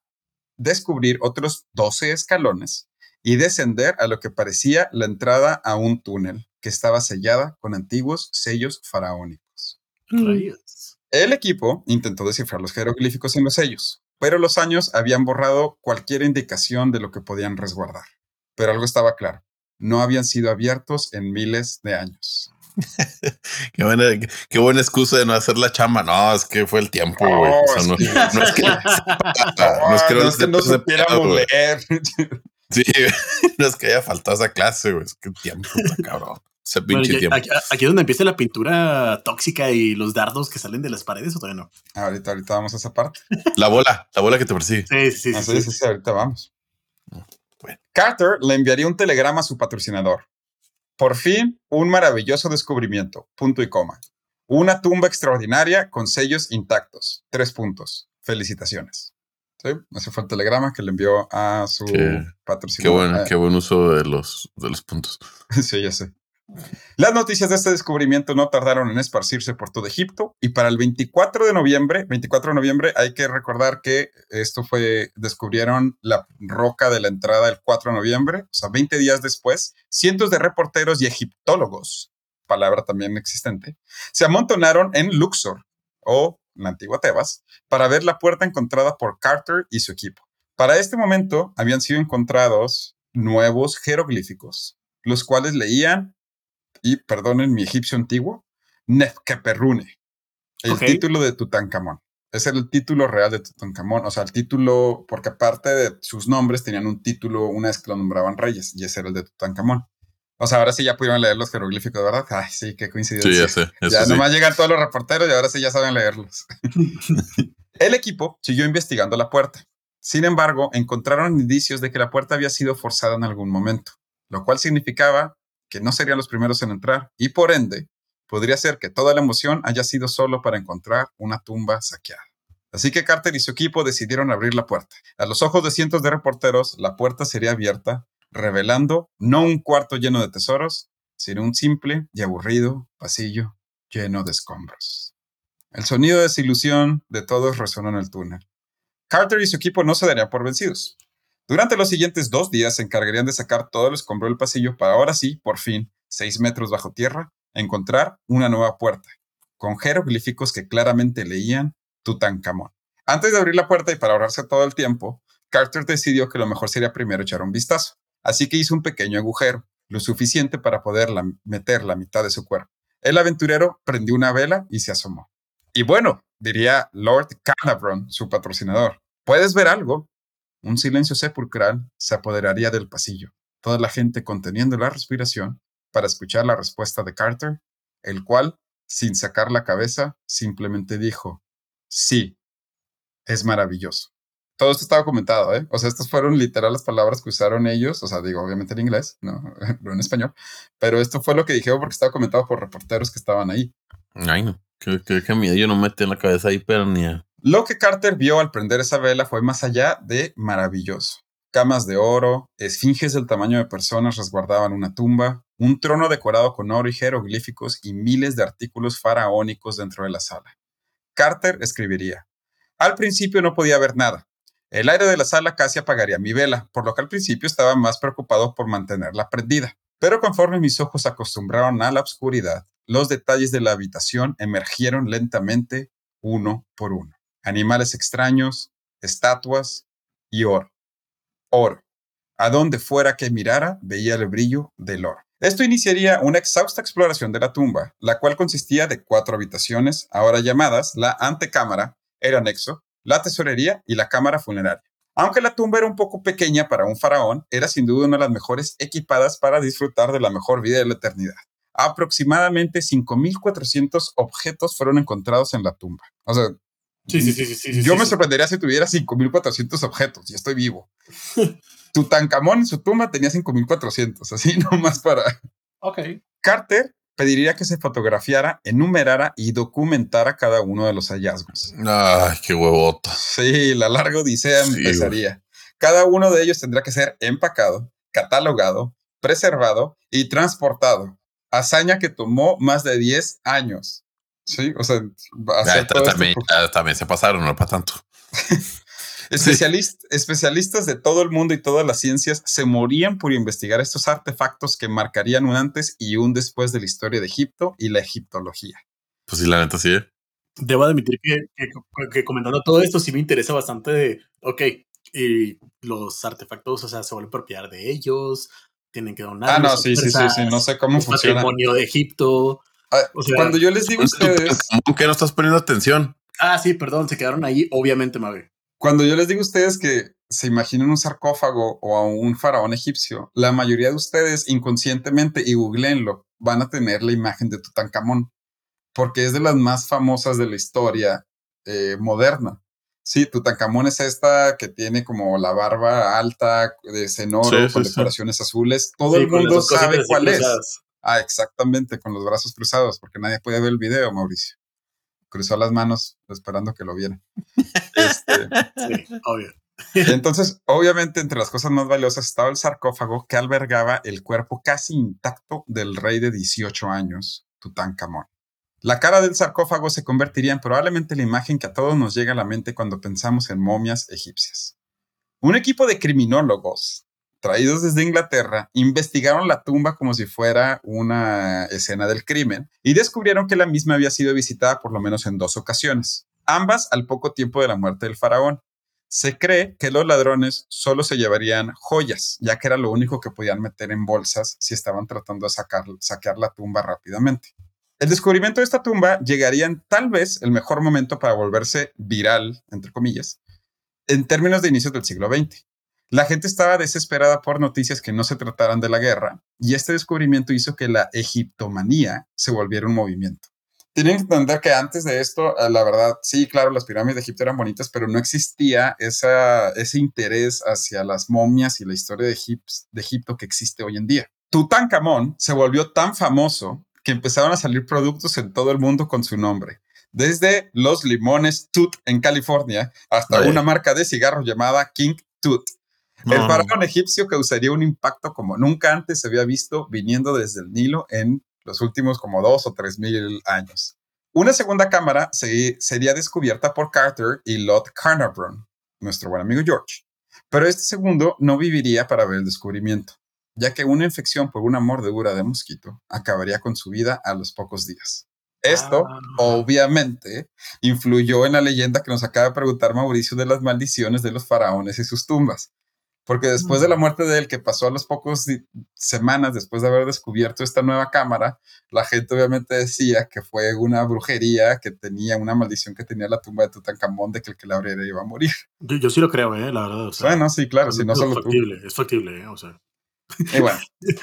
descubrir otros 12 escalones y descender a lo que parecía la entrada a un túnel que estaba sellada con antiguos sellos faraónicos. El equipo intentó descifrar los jeroglíficos en los sellos, pero los años habían borrado cualquier indicación de lo que podían resguardar. Pero algo estaba claro, no habían sido abiertos en miles de años. Qué buena, qué buena excusa de no hacer la chamba. No, es que fue el tiempo, No, güey. O sea, es no, es que, no es que Ah, no es que no supiéramos leer. Sí, no es que haya faltado esa clase, güey. Es que tiempo, está cabrón. Ese Bueno, pinche ya- tiempo. aquí, aquí es donde empieza la pintura tóxica y los dardos que salen de las paredes o todavía no. ahorita, ahorita vamos a esa parte. La bola, la bola que te persigue. Sí, sí, sí. Ah, sí, sí, sí. sí, sí, ahorita vamos. Bueno. Carter le enviaría un telegrama a su patrocinador. Por fin, un maravilloso descubrimiento. Punto y coma. Una tumba extraordinaria con sellos intactos. Tres puntos. Felicitaciones. ¿Sí? Ese fue el telegrama que le envió a su Qué- Qué patrocinador. buen, Eh, qué buen uso de los, de los puntos. Sí, ya sé. Las noticias de este descubrimiento no tardaron en esparcirse por todo Egipto y para el 24 de noviembre, 24 de noviembre, hay que recordar que esto fue, descubrieron la roca de la entrada el 4 de noviembre, o sea, 20 días después, cientos de reporteros y egiptólogos, palabra también existente, se amontonaron en Luxor o la antigua Tebas para ver la puerta encontrada por Carter y su equipo. Para este momento habían sido encontrados nuevos jeroglíficos, los cuales leían, y perdonen mi egipcio antiguo, Nefkeperrune, el título de Tutankamón. Ese era el título real de Tutankamón, o sea, el título, porque aparte de sus nombres tenían un título una vez que lo nombraban reyes, y ese era el de Tutankamón. O sea, ahora sí ya pudieron leer los jeroglíficos, ¿verdad? Ay, sí, qué coincidencia. Sí, ya sé. Ya sí. nomás llegan todos los reporteros y ahora sí ya saben leerlos. El equipo siguió investigando la puerta. Sin embargo, encontraron indicios de que la puerta había sido forzada en algún momento, lo cual significaba no serían los primeros en entrar y por ende podría ser que toda la emoción haya sido solo para encontrar una tumba saqueada. Así que Carter y su equipo decidieron abrir la puerta. A los ojos de cientos de reporteros, la puerta sería abierta, revelando no un cuarto lleno de tesoros, sino un simple y aburrido pasillo lleno de escombros. El sonido de desilusión de todos resonó en el túnel. Carter y su equipo no se darían por vencidos. Durante los siguientes dos días se encargarían de sacar todo el escombro del pasillo para ahora sí, por fin, seis metros bajo tierra, encontrar una nueva puerta, con jeroglíficos que claramente leían Tutankamón. Antes de abrir la puerta y para ahorrarse todo el tiempo, Carter decidió que lo mejor sería primero echar un vistazo. Así que hizo un pequeño agujero, lo suficiente para poder meter la mitad de su cuerpo. El aventurero prendió una vela y se asomó. Y bueno, diría Lord Carnarvon, su patrocinador, ¿puedes ver algo? Un silencio sepulcral se apoderaría del pasillo, toda la gente conteniendo la respiración para escuchar la respuesta de Carter, el cual, sin sacar la cabeza, simplemente dijo, sí, es maravilloso. Todo esto estaba comentado, ¿eh? O sea, estas fueron literal las palabras que usaron ellos, o sea, digo, obviamente en inglés, no, en español, pero esto fue lo que dijeron porque estaba comentado por reporteros que estaban ahí. Ay, no, que, que, que yo no metí en la cabeza ahí, ni a... Lo que Carter vio al prender esa vela fue más allá de maravilloso. Camas de oro, esfinges del tamaño de personas resguardaban una tumba, un trono decorado con oro y jeroglíficos y miles de artículos faraónicos dentro de la sala. Carter escribiría, al principio no podía ver nada. El aire de la sala casi apagaría mi vela, por lo que al principio estaba más preocupado por mantenerla prendida. Pero conforme mis ojos acostumbraron a la oscuridad, los detalles de la habitación emergieron lentamente uno por uno. Animales extraños, estatuas y oro. Oro. A donde fuera que mirara, veía el brillo del oro. Esto iniciaría una exhausta exploración de la tumba, la cual consistía de cuatro habitaciones, ahora llamadas la antecámara, el anexo, la tesorería y la cámara funeraria. Aunque la tumba era un poco pequeña para un faraón, era sin duda una de las mejores equipadas para disfrutar de la mejor vida de la eternidad. Aproximadamente 5.400 objetos fueron encontrados en la tumba. O sea, Sí, sí, sí, sí. sí yo sí, me sí. sorprendería si tuviera 5.400 objetos y estoy vivo. Tutankamón en su tumba tenía 5.400, así nomás para... Ok. Carter pediría que se fotografiara, enumerara y documentara cada uno de los hallazgos. Ay, qué huevota. Sí, la larga odisea Sí, empezaría. Cada uno de ellos tendrá que ser empacado, catalogado, preservado y transportado. Hazaña que tomó más de 10 años. Sí, o sea, hacer Ya, todo esto también, por- ya, también se pasaron, no para tanto. Especialist- especialistas de todo el mundo y todas las ciencias se morían por investigar estos artefactos que marcarían un antes y un después de la historia de Egipto y la egiptología. Pues sí, la neta sí. ¿eh? Debo admitir que, que- que comentando todo esto sí me interesa bastante de, ok, y los artefactos, o sea, se vuelven propiedad de ellos, tienen que donar. Ah, no, sí, sí, sí, sí, no sé cómo funciona. Patrimonio de Egipto. Ah, o sea, Cuando yo les digo a ustedes, ¿Cómo que no estás poniendo atención? Ah, sí, perdón, se quedaron ahí, obviamente, Mabe. cuando yo les digo a ustedes que se imaginen un sarcófago o a un faraón egipcio, la mayoría de ustedes inconscientemente y googleenlo van a tener la imagen de Tutankamón, porque es de las más famosas de la historia eh, moderna. Sí, Tutankamón es esta que tiene como la barba alta, de cenoro, Sí, con sí. decoraciones azules. Todo Sí, el mundo sabe cuál es. cruzadas. Ah, exactamente, con los brazos cruzados, porque nadie puede ver el video, Mauricio. Cruzó las manos esperando que lo vieran. Este, Sí, obvio. entonces, obviamente, entre las cosas más valiosas estaba el sarcófago que albergaba el cuerpo casi intacto del rey de 18 años, Tutankamón. La cara del sarcófago se convertiría en probablemente la imagen que a todos nos llega a la mente cuando pensamos en momias egipcias. Un equipo de criminólogos traídos desde Inglaterra investigaron la tumba como si fuera una escena del crimen y descubrieron que la misma había sido visitada por lo menos en dos ocasiones, ambas al poco tiempo de la muerte del faraón. Se cree que los ladrones solo se llevarían joyas, ya que era lo único que podían meter en bolsas si estaban tratando de sacar, saquear la tumba rápidamente. El descubrimiento de esta tumba llegaría en tal vez el mejor momento para volverse viral, entre comillas, en términos de inicios del siglo XX. La gente estaba desesperada por noticias que no se trataran de la guerra, y este descubrimiento hizo que la egiptomanía se volviera un movimiento. Tienen que entender que antes de esto, eh, la verdad, sí, claro, las pirámides de Egipto eran bonitas, pero no existía esa, ese interés hacia las momias y la historia de, Egip- de Egipto que existe hoy en día. Tutankamón se volvió tan famoso que empezaron a salir productos en todo el mundo con su nombre. Desde los limones Tut en California hasta una marca de cigarros llamada King Tut. El faraón egipcio causaría un impacto como nunca antes se había visto viniendo desde el Nilo en los últimos como dos o tres mil años. Una segunda cámara se- sería descubierta por Carter y Lord Carnarvon, nuestro buen amigo George. Pero este segundo no viviría para ver el descubrimiento, ya que una infección por una mordedura de mosquito acabaría con su vida a los pocos días. Esto, Ah. obviamente, influyó en la leyenda que nos acaba de preguntar Mauricio de las maldiciones de los faraones y sus tumbas. Porque después de la muerte de él, que pasó a los pocos di- semanas después de haber descubierto esta nueva cámara, la gente obviamente decía que fue una brujería, que tenía una maldición que tenía la tumba de Tutankamón de que el que la abriera iba a morir. Yo, yo sí lo creo, eh, la verdad. o sea, Bueno, sí, claro, si no es tú. factible, es factible, eh, o sea. Y bueno,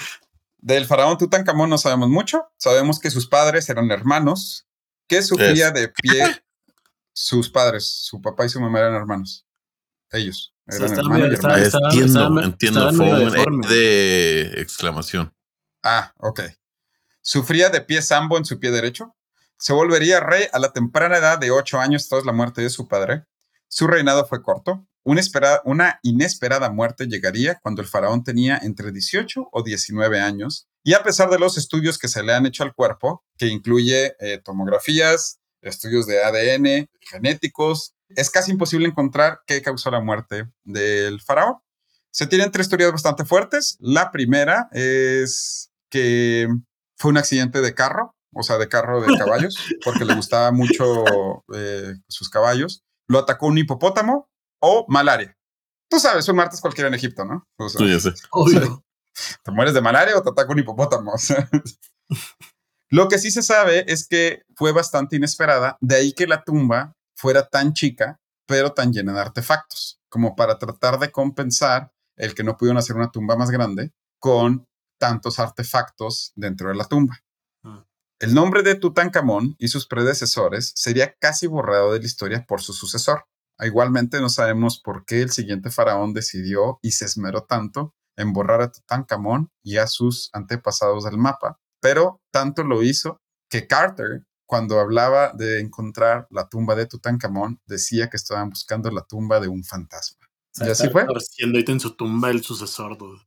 del faraón Tutankamón no sabemos mucho. Sabemos que sus padres eran hermanos, que sufría de pie. Sus padres, su papá y su mamá eran hermanos. Ellos Sí, entiendo, estaba- entiendo. estaba Fue medio un deforme. E de exclamación. Ah, ok. Sufría de pie sambo en su pie derecho. Se volvería rey a la temprana edad de ocho años tras la muerte de su padre. Su reinado fue corto. Una inesperada muerte llegaría cuando el faraón tenía entre 18 o 19 años. Y a pesar de los estudios que se le han hecho al cuerpo, que incluye eh, tomografías, estudios de ADN, genéticos, es casi imposible encontrar qué causó la muerte del faraón. Se tienen tres teorías bastante fuertes. La primera es que fue un accidente de carro, o sea, de carro de caballos, porque le gustaba mucho eh, sus caballos. Lo atacó un hipopótamo o malaria. Tú sabes, un martes cualquiera en Egipto, ¿no? O sea, ya sé. ¿Te mueres de malaria o te ataca un hipopótamo? O sea, Lo que sí se sabe es que fue bastante inesperada, de ahí que la tumba fuera tan chica, pero tan llena de artefactos, como para tratar de compensar el que no pudieron hacer una tumba más grande con tantos artefactos dentro de la tumba. Ah. El nombre de Tutankamón y sus predecesores sería casi borrado de la historia por su sucesor. Igualmente no sabemos por qué el siguiente faraón decidió y se esmeró tanto en borrar a Tutankamón y a sus antepasados del mapa, pero tanto lo hizo que Carter, cuando hablaba de encontrar la tumba de Tutankamón, decía que estaban buscando la tumba de un fantasma. ¿Y así fue? En su tumba el sucesor. dude.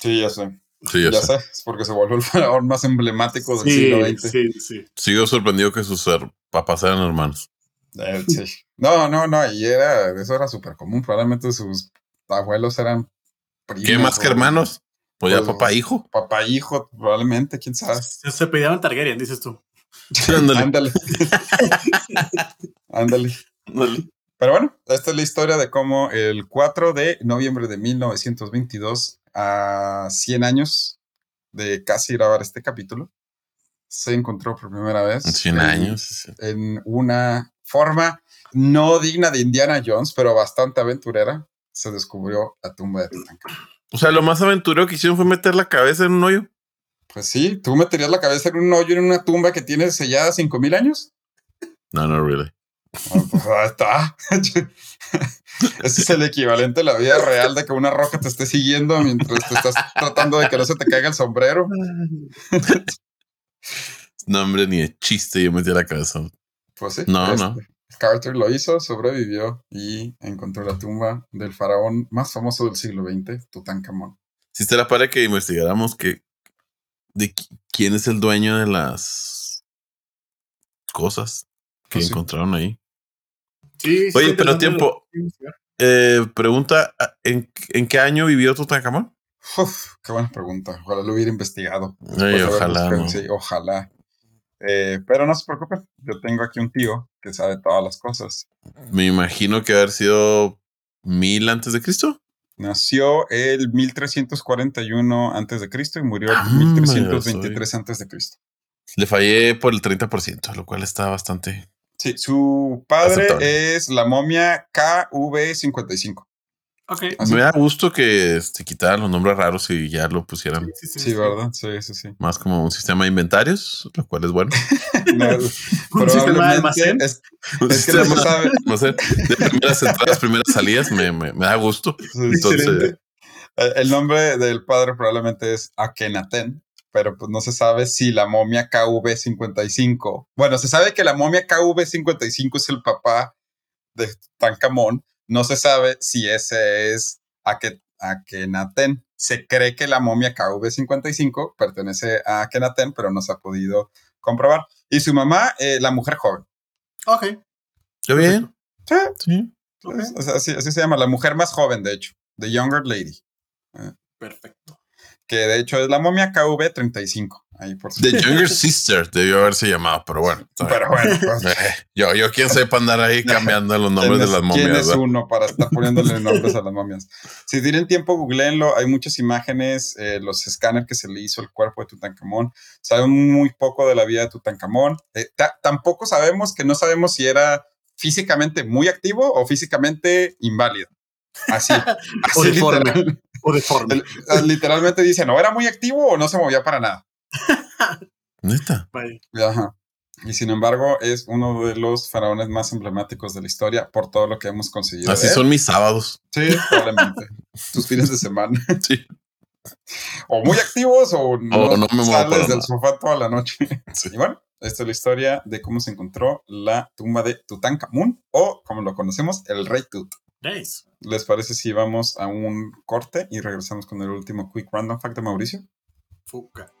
Sí, ya sé. Sí, ya Ya sé. sé, es porque se volvió el faraón más emblemático del Sí, siglo XX. sí, sí. Sigo sorprendido que sus papás eran hermanos. Eh, sí. No, no, no, y era, eso era súper común. Probablemente sus abuelos eran primos. ¿Qué más que hermanos? Pues ya Pues- papá hijo. Papá, hijo, probablemente, quién sabe. Se, se peleaban Targaryen, dices tú. Ándale. Ándale. Pero bueno, esta es la historia de cómo el 4 de noviembre de 1922, a 100 años de casi grabar este capítulo, se encontró por primera vez. 100 en- años. En una forma no digna de Indiana Jones, pero bastante aventurera, se descubrió la tumba de Tutankamón. O sea, lo más aventurero que hicieron fue meter la cabeza en un hoyo. Pues sí, ¿tú meterías la cabeza en un hoyo en una tumba que tiene sellada 5000 años? No, no, really. Ah, pues ahí está. Ese es el equivalente a la vida real de que una roca te esté siguiendo mientras te estás tratando de que no se te caiga el sombrero. No, hombre, ni de chiste yo metí la cabeza. Pues sí. No, este, no. Carter lo hizo, sobrevivió y encontró la tumba del faraón más famoso del siglo XX, Tutankamón. Si será para que investigáramos que de qui- quién es el dueño de las cosas que sí. encontraron ahí. Sí, sí, Oye, está pero tiempo. Eh, pregunta, ¿en, en qué año vivió Tutankamón? Uf, qué buena pregunta. Ojalá lo hubiera investigado. Ay, ojalá, no. Sí, ojalá. Eh, pero no se preocupen, yo tengo aquí un tío que sabe todas las cosas. Me imagino que haber sido mil antes de Cristo. Nació el 1341 antes de Cristo y murió Ah, el 1323 antes de Cristo. Le fallé por el 30%, lo cual está bastante. Sí, su padre Aceptable. es la momia KV55. Me da gusto que se quitaran los nombres raros y ya lo pusieran Sí, sí, Sí, ¿verdad? Sí, sí, sí. más como un sistema de inventarios, lo cual es bueno. No, Un sistema de almacén. es, Un es que no sabe. no sé, de primeras entradas, primeras salidas, me, me- me da gusto. Sí, Entonces- El nombre del padre probablemente es Akenaten, pero pues no se sabe si la momia KV55. Bueno, se sabe que la momia KV55 es el papá de Tutankamón. No se sabe si ese es Ake- Akenaten. Se cree que la momia KV55 pertenece a Akenaten, pero no se ha podido comprobar. Y su mamá, eh, la mujer joven. Ok. ¿Está bien? Sí, Sí. ok. es- así, así se llama, la mujer más joven, de hecho, the younger lady. Perfecto. que de hecho es la momia KV35. Ahí por The Younger Sister debió haberse llamado, pero bueno. Pero bueno, pues, Eh, yo, yo quién sepa andar ahí cambiando los nombres de ¿quién es- las ¿Quién momias. es ¿verdad? uno para estar poniéndole nombres a las momias? Si tienen tiempo, googleenlo. Hay muchas imágenes, eh, los escáneres que se le hizo el cuerpo de Tutankamón. Saben muy poco de la vida de Tutankamón. Eh, ta- tampoco sabemos que no sabemos si era físicamente muy activo o físicamente inválido. Así. así O deforme. literal- O deforme. literalmente dice, ¿no era muy activo o no se movía para nada? Neta. Ajá. Y sin embargo, es uno de los faraones más emblemáticos de la historia por todo lo que hemos conseguido. Así son mis sábados. Sí, probablemente. Tus fines de semana. Sí. O muy activos o no, no me muevo sales del nada. sofá toda la noche. Sí. Y bueno, esta es la historia de cómo se encontró la tumba de Tutankamón o como lo conocemos, el Rey Tut. Nice. ¿Les parece si vamos a un corte y regresamos con el último Quick Random Fact de Mauricio? Fuca.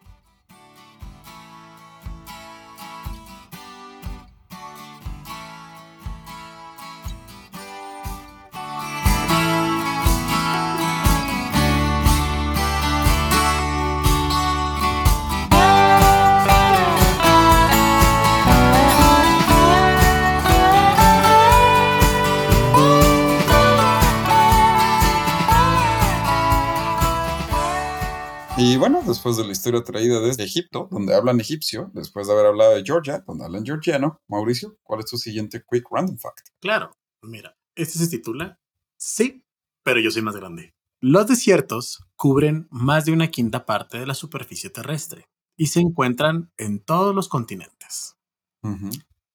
Y bueno, después de la historia traída desde Egipto, donde hablan egipcio, después de haber hablado de Georgia, donde hablan georgiano, Mauricio, ¿cuál es tu siguiente Quick Random Fact? Claro. Mira, este se titula Sí, pero yo soy más grande. Los desiertos cubren más de una quinta parte de la superficie terrestre y se encuentran en todos los continentes.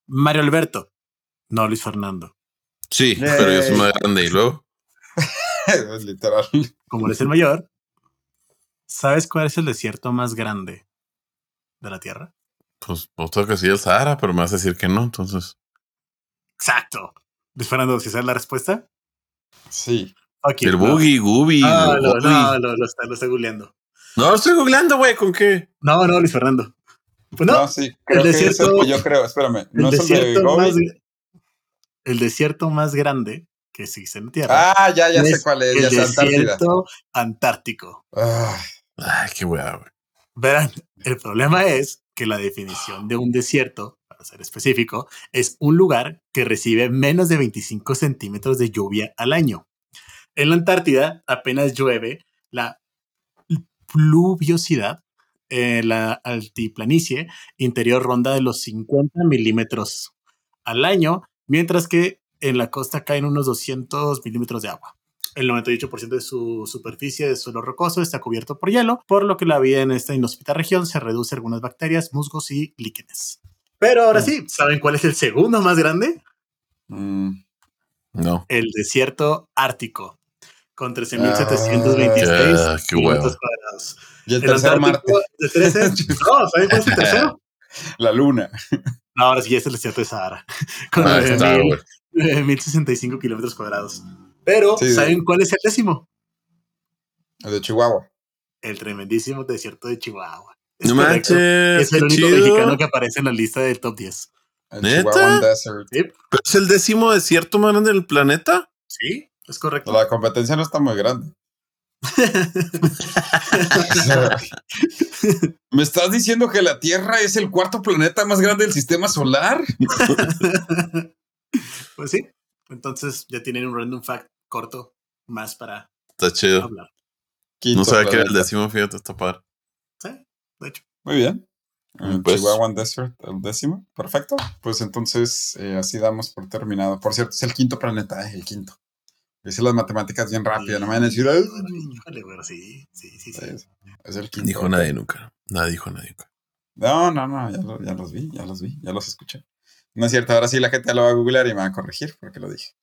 Mario Alberto, no Luis Fernando. Sí, pero yo soy más grande y luego. es literal. Como eres el mayor, ¿sabes cuál es el desierto más grande de la Tierra? Pues tengo que decir el Sahara, pero me vas a decir que no. Entonces, Exacto. Luis Fernando, ¿si sabes la respuesta? Sí. Ok, el no. Boogie, Gooby. No, no, no, lo, lo está, lo está googleando. No, estoy googleando, güey. ¿Con qué? No, no, Luis Fernando. Pues No, no, sí. Creo que es desierto- el que yo creo. Espérame. el, ¿No es desierto más, el desierto más grande que existe en la Tierra Ah, ya, ya sé es cuál es. el Ya es Antártida. desierto antártico. Ah, Ay, qué weá, güey. Verán, el problema es que la definición de un desierto, para ser específico, es un lugar que recibe menos de 25 centímetros de lluvia al año. En la Antártida apenas llueve, la pluviosidad en la altiplanicie interior ronda de los 50 milímetros al año, mientras que en la costa caen unos 200 milímetros de agua. El 98% de su superficie de suelo rocoso está cubierto por hielo, por lo que la vida en esta inhóspita región se reduce a algunas bacterias, musgos y líquenes. Pero ahora Mm. sí, ¿saben cuál es el segundo más grande? mm, No. El desierto ártico, con 13.726 Ah, qué kilómetros cuadrados. Y el El tercer Marte. De 13. No, ¿saben cuál es el tercero? La Luna. No, ahora sí es el desierto de Sahara, con Ah, está, 9,000 güey. 9.065 kilómetros cuadrados. Pero, Sí, ¿saben cuál es el décimo? El de Chihuahua. El tremendísimo desierto de Chihuahua. No correcto. manches. Es el único chido. mexicano que aparece en la lista del top 10. El ¿Neta? Desert. ¿Pero es el décimo desierto más grande del planeta? Sí, es correcto. La competencia no está muy grande. ¿Me estás diciendo que la Tierra es el cuarto planeta más grande del sistema solar? pues sí. Entonces ya tienen un random fact corto más para Está chido. hablar. Quinto No sabía que era el décimo, fíjate, está padre. Sí, de hecho. Muy bien. Pues- Chihuahuan Desert, el décimo. Perfecto. Pues entonces, eh, así damos por terminado. Por cierto, es el quinto planeta, eh, el quinto. Hice las matemáticas bien rápido. No me van a decir, "Ay, Híjole, güey, sí, sí, sí, sí. es, es el quinto. Dijo nadie nunca. Nadie dijo nadie nunca. No, no, no, ya, lo- ya los vi, ya los vi, ya los escuché. No es cierto, ahora sí la gente ya lo va a googlear y me va a corregir porque lo dije.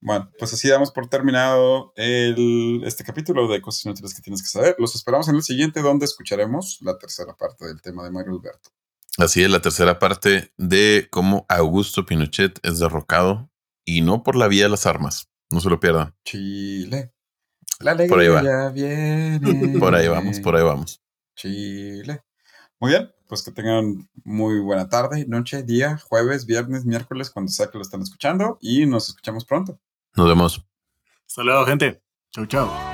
Bueno, pues así damos por terminado el, este capítulo de cosas inútiles que tienes que saber. Los esperamos en el siguiente donde escucharemos la tercera parte del tema de Mario Alberto. Así es la tercera parte de cómo Augusto Pinochet es derrocado y no por la vía de las armas. No se lo pierdan. Chile. La Por ahí va. alegría viene. Por ahí vamos, por ahí vamos. Chile. Muy bien, pues que tengan muy buena tarde, noche, día, jueves, viernes, miércoles, cuando sea que lo están escuchando y nos escuchamos pronto. Nos vemos. Hasta luego, gente. Chau, chau.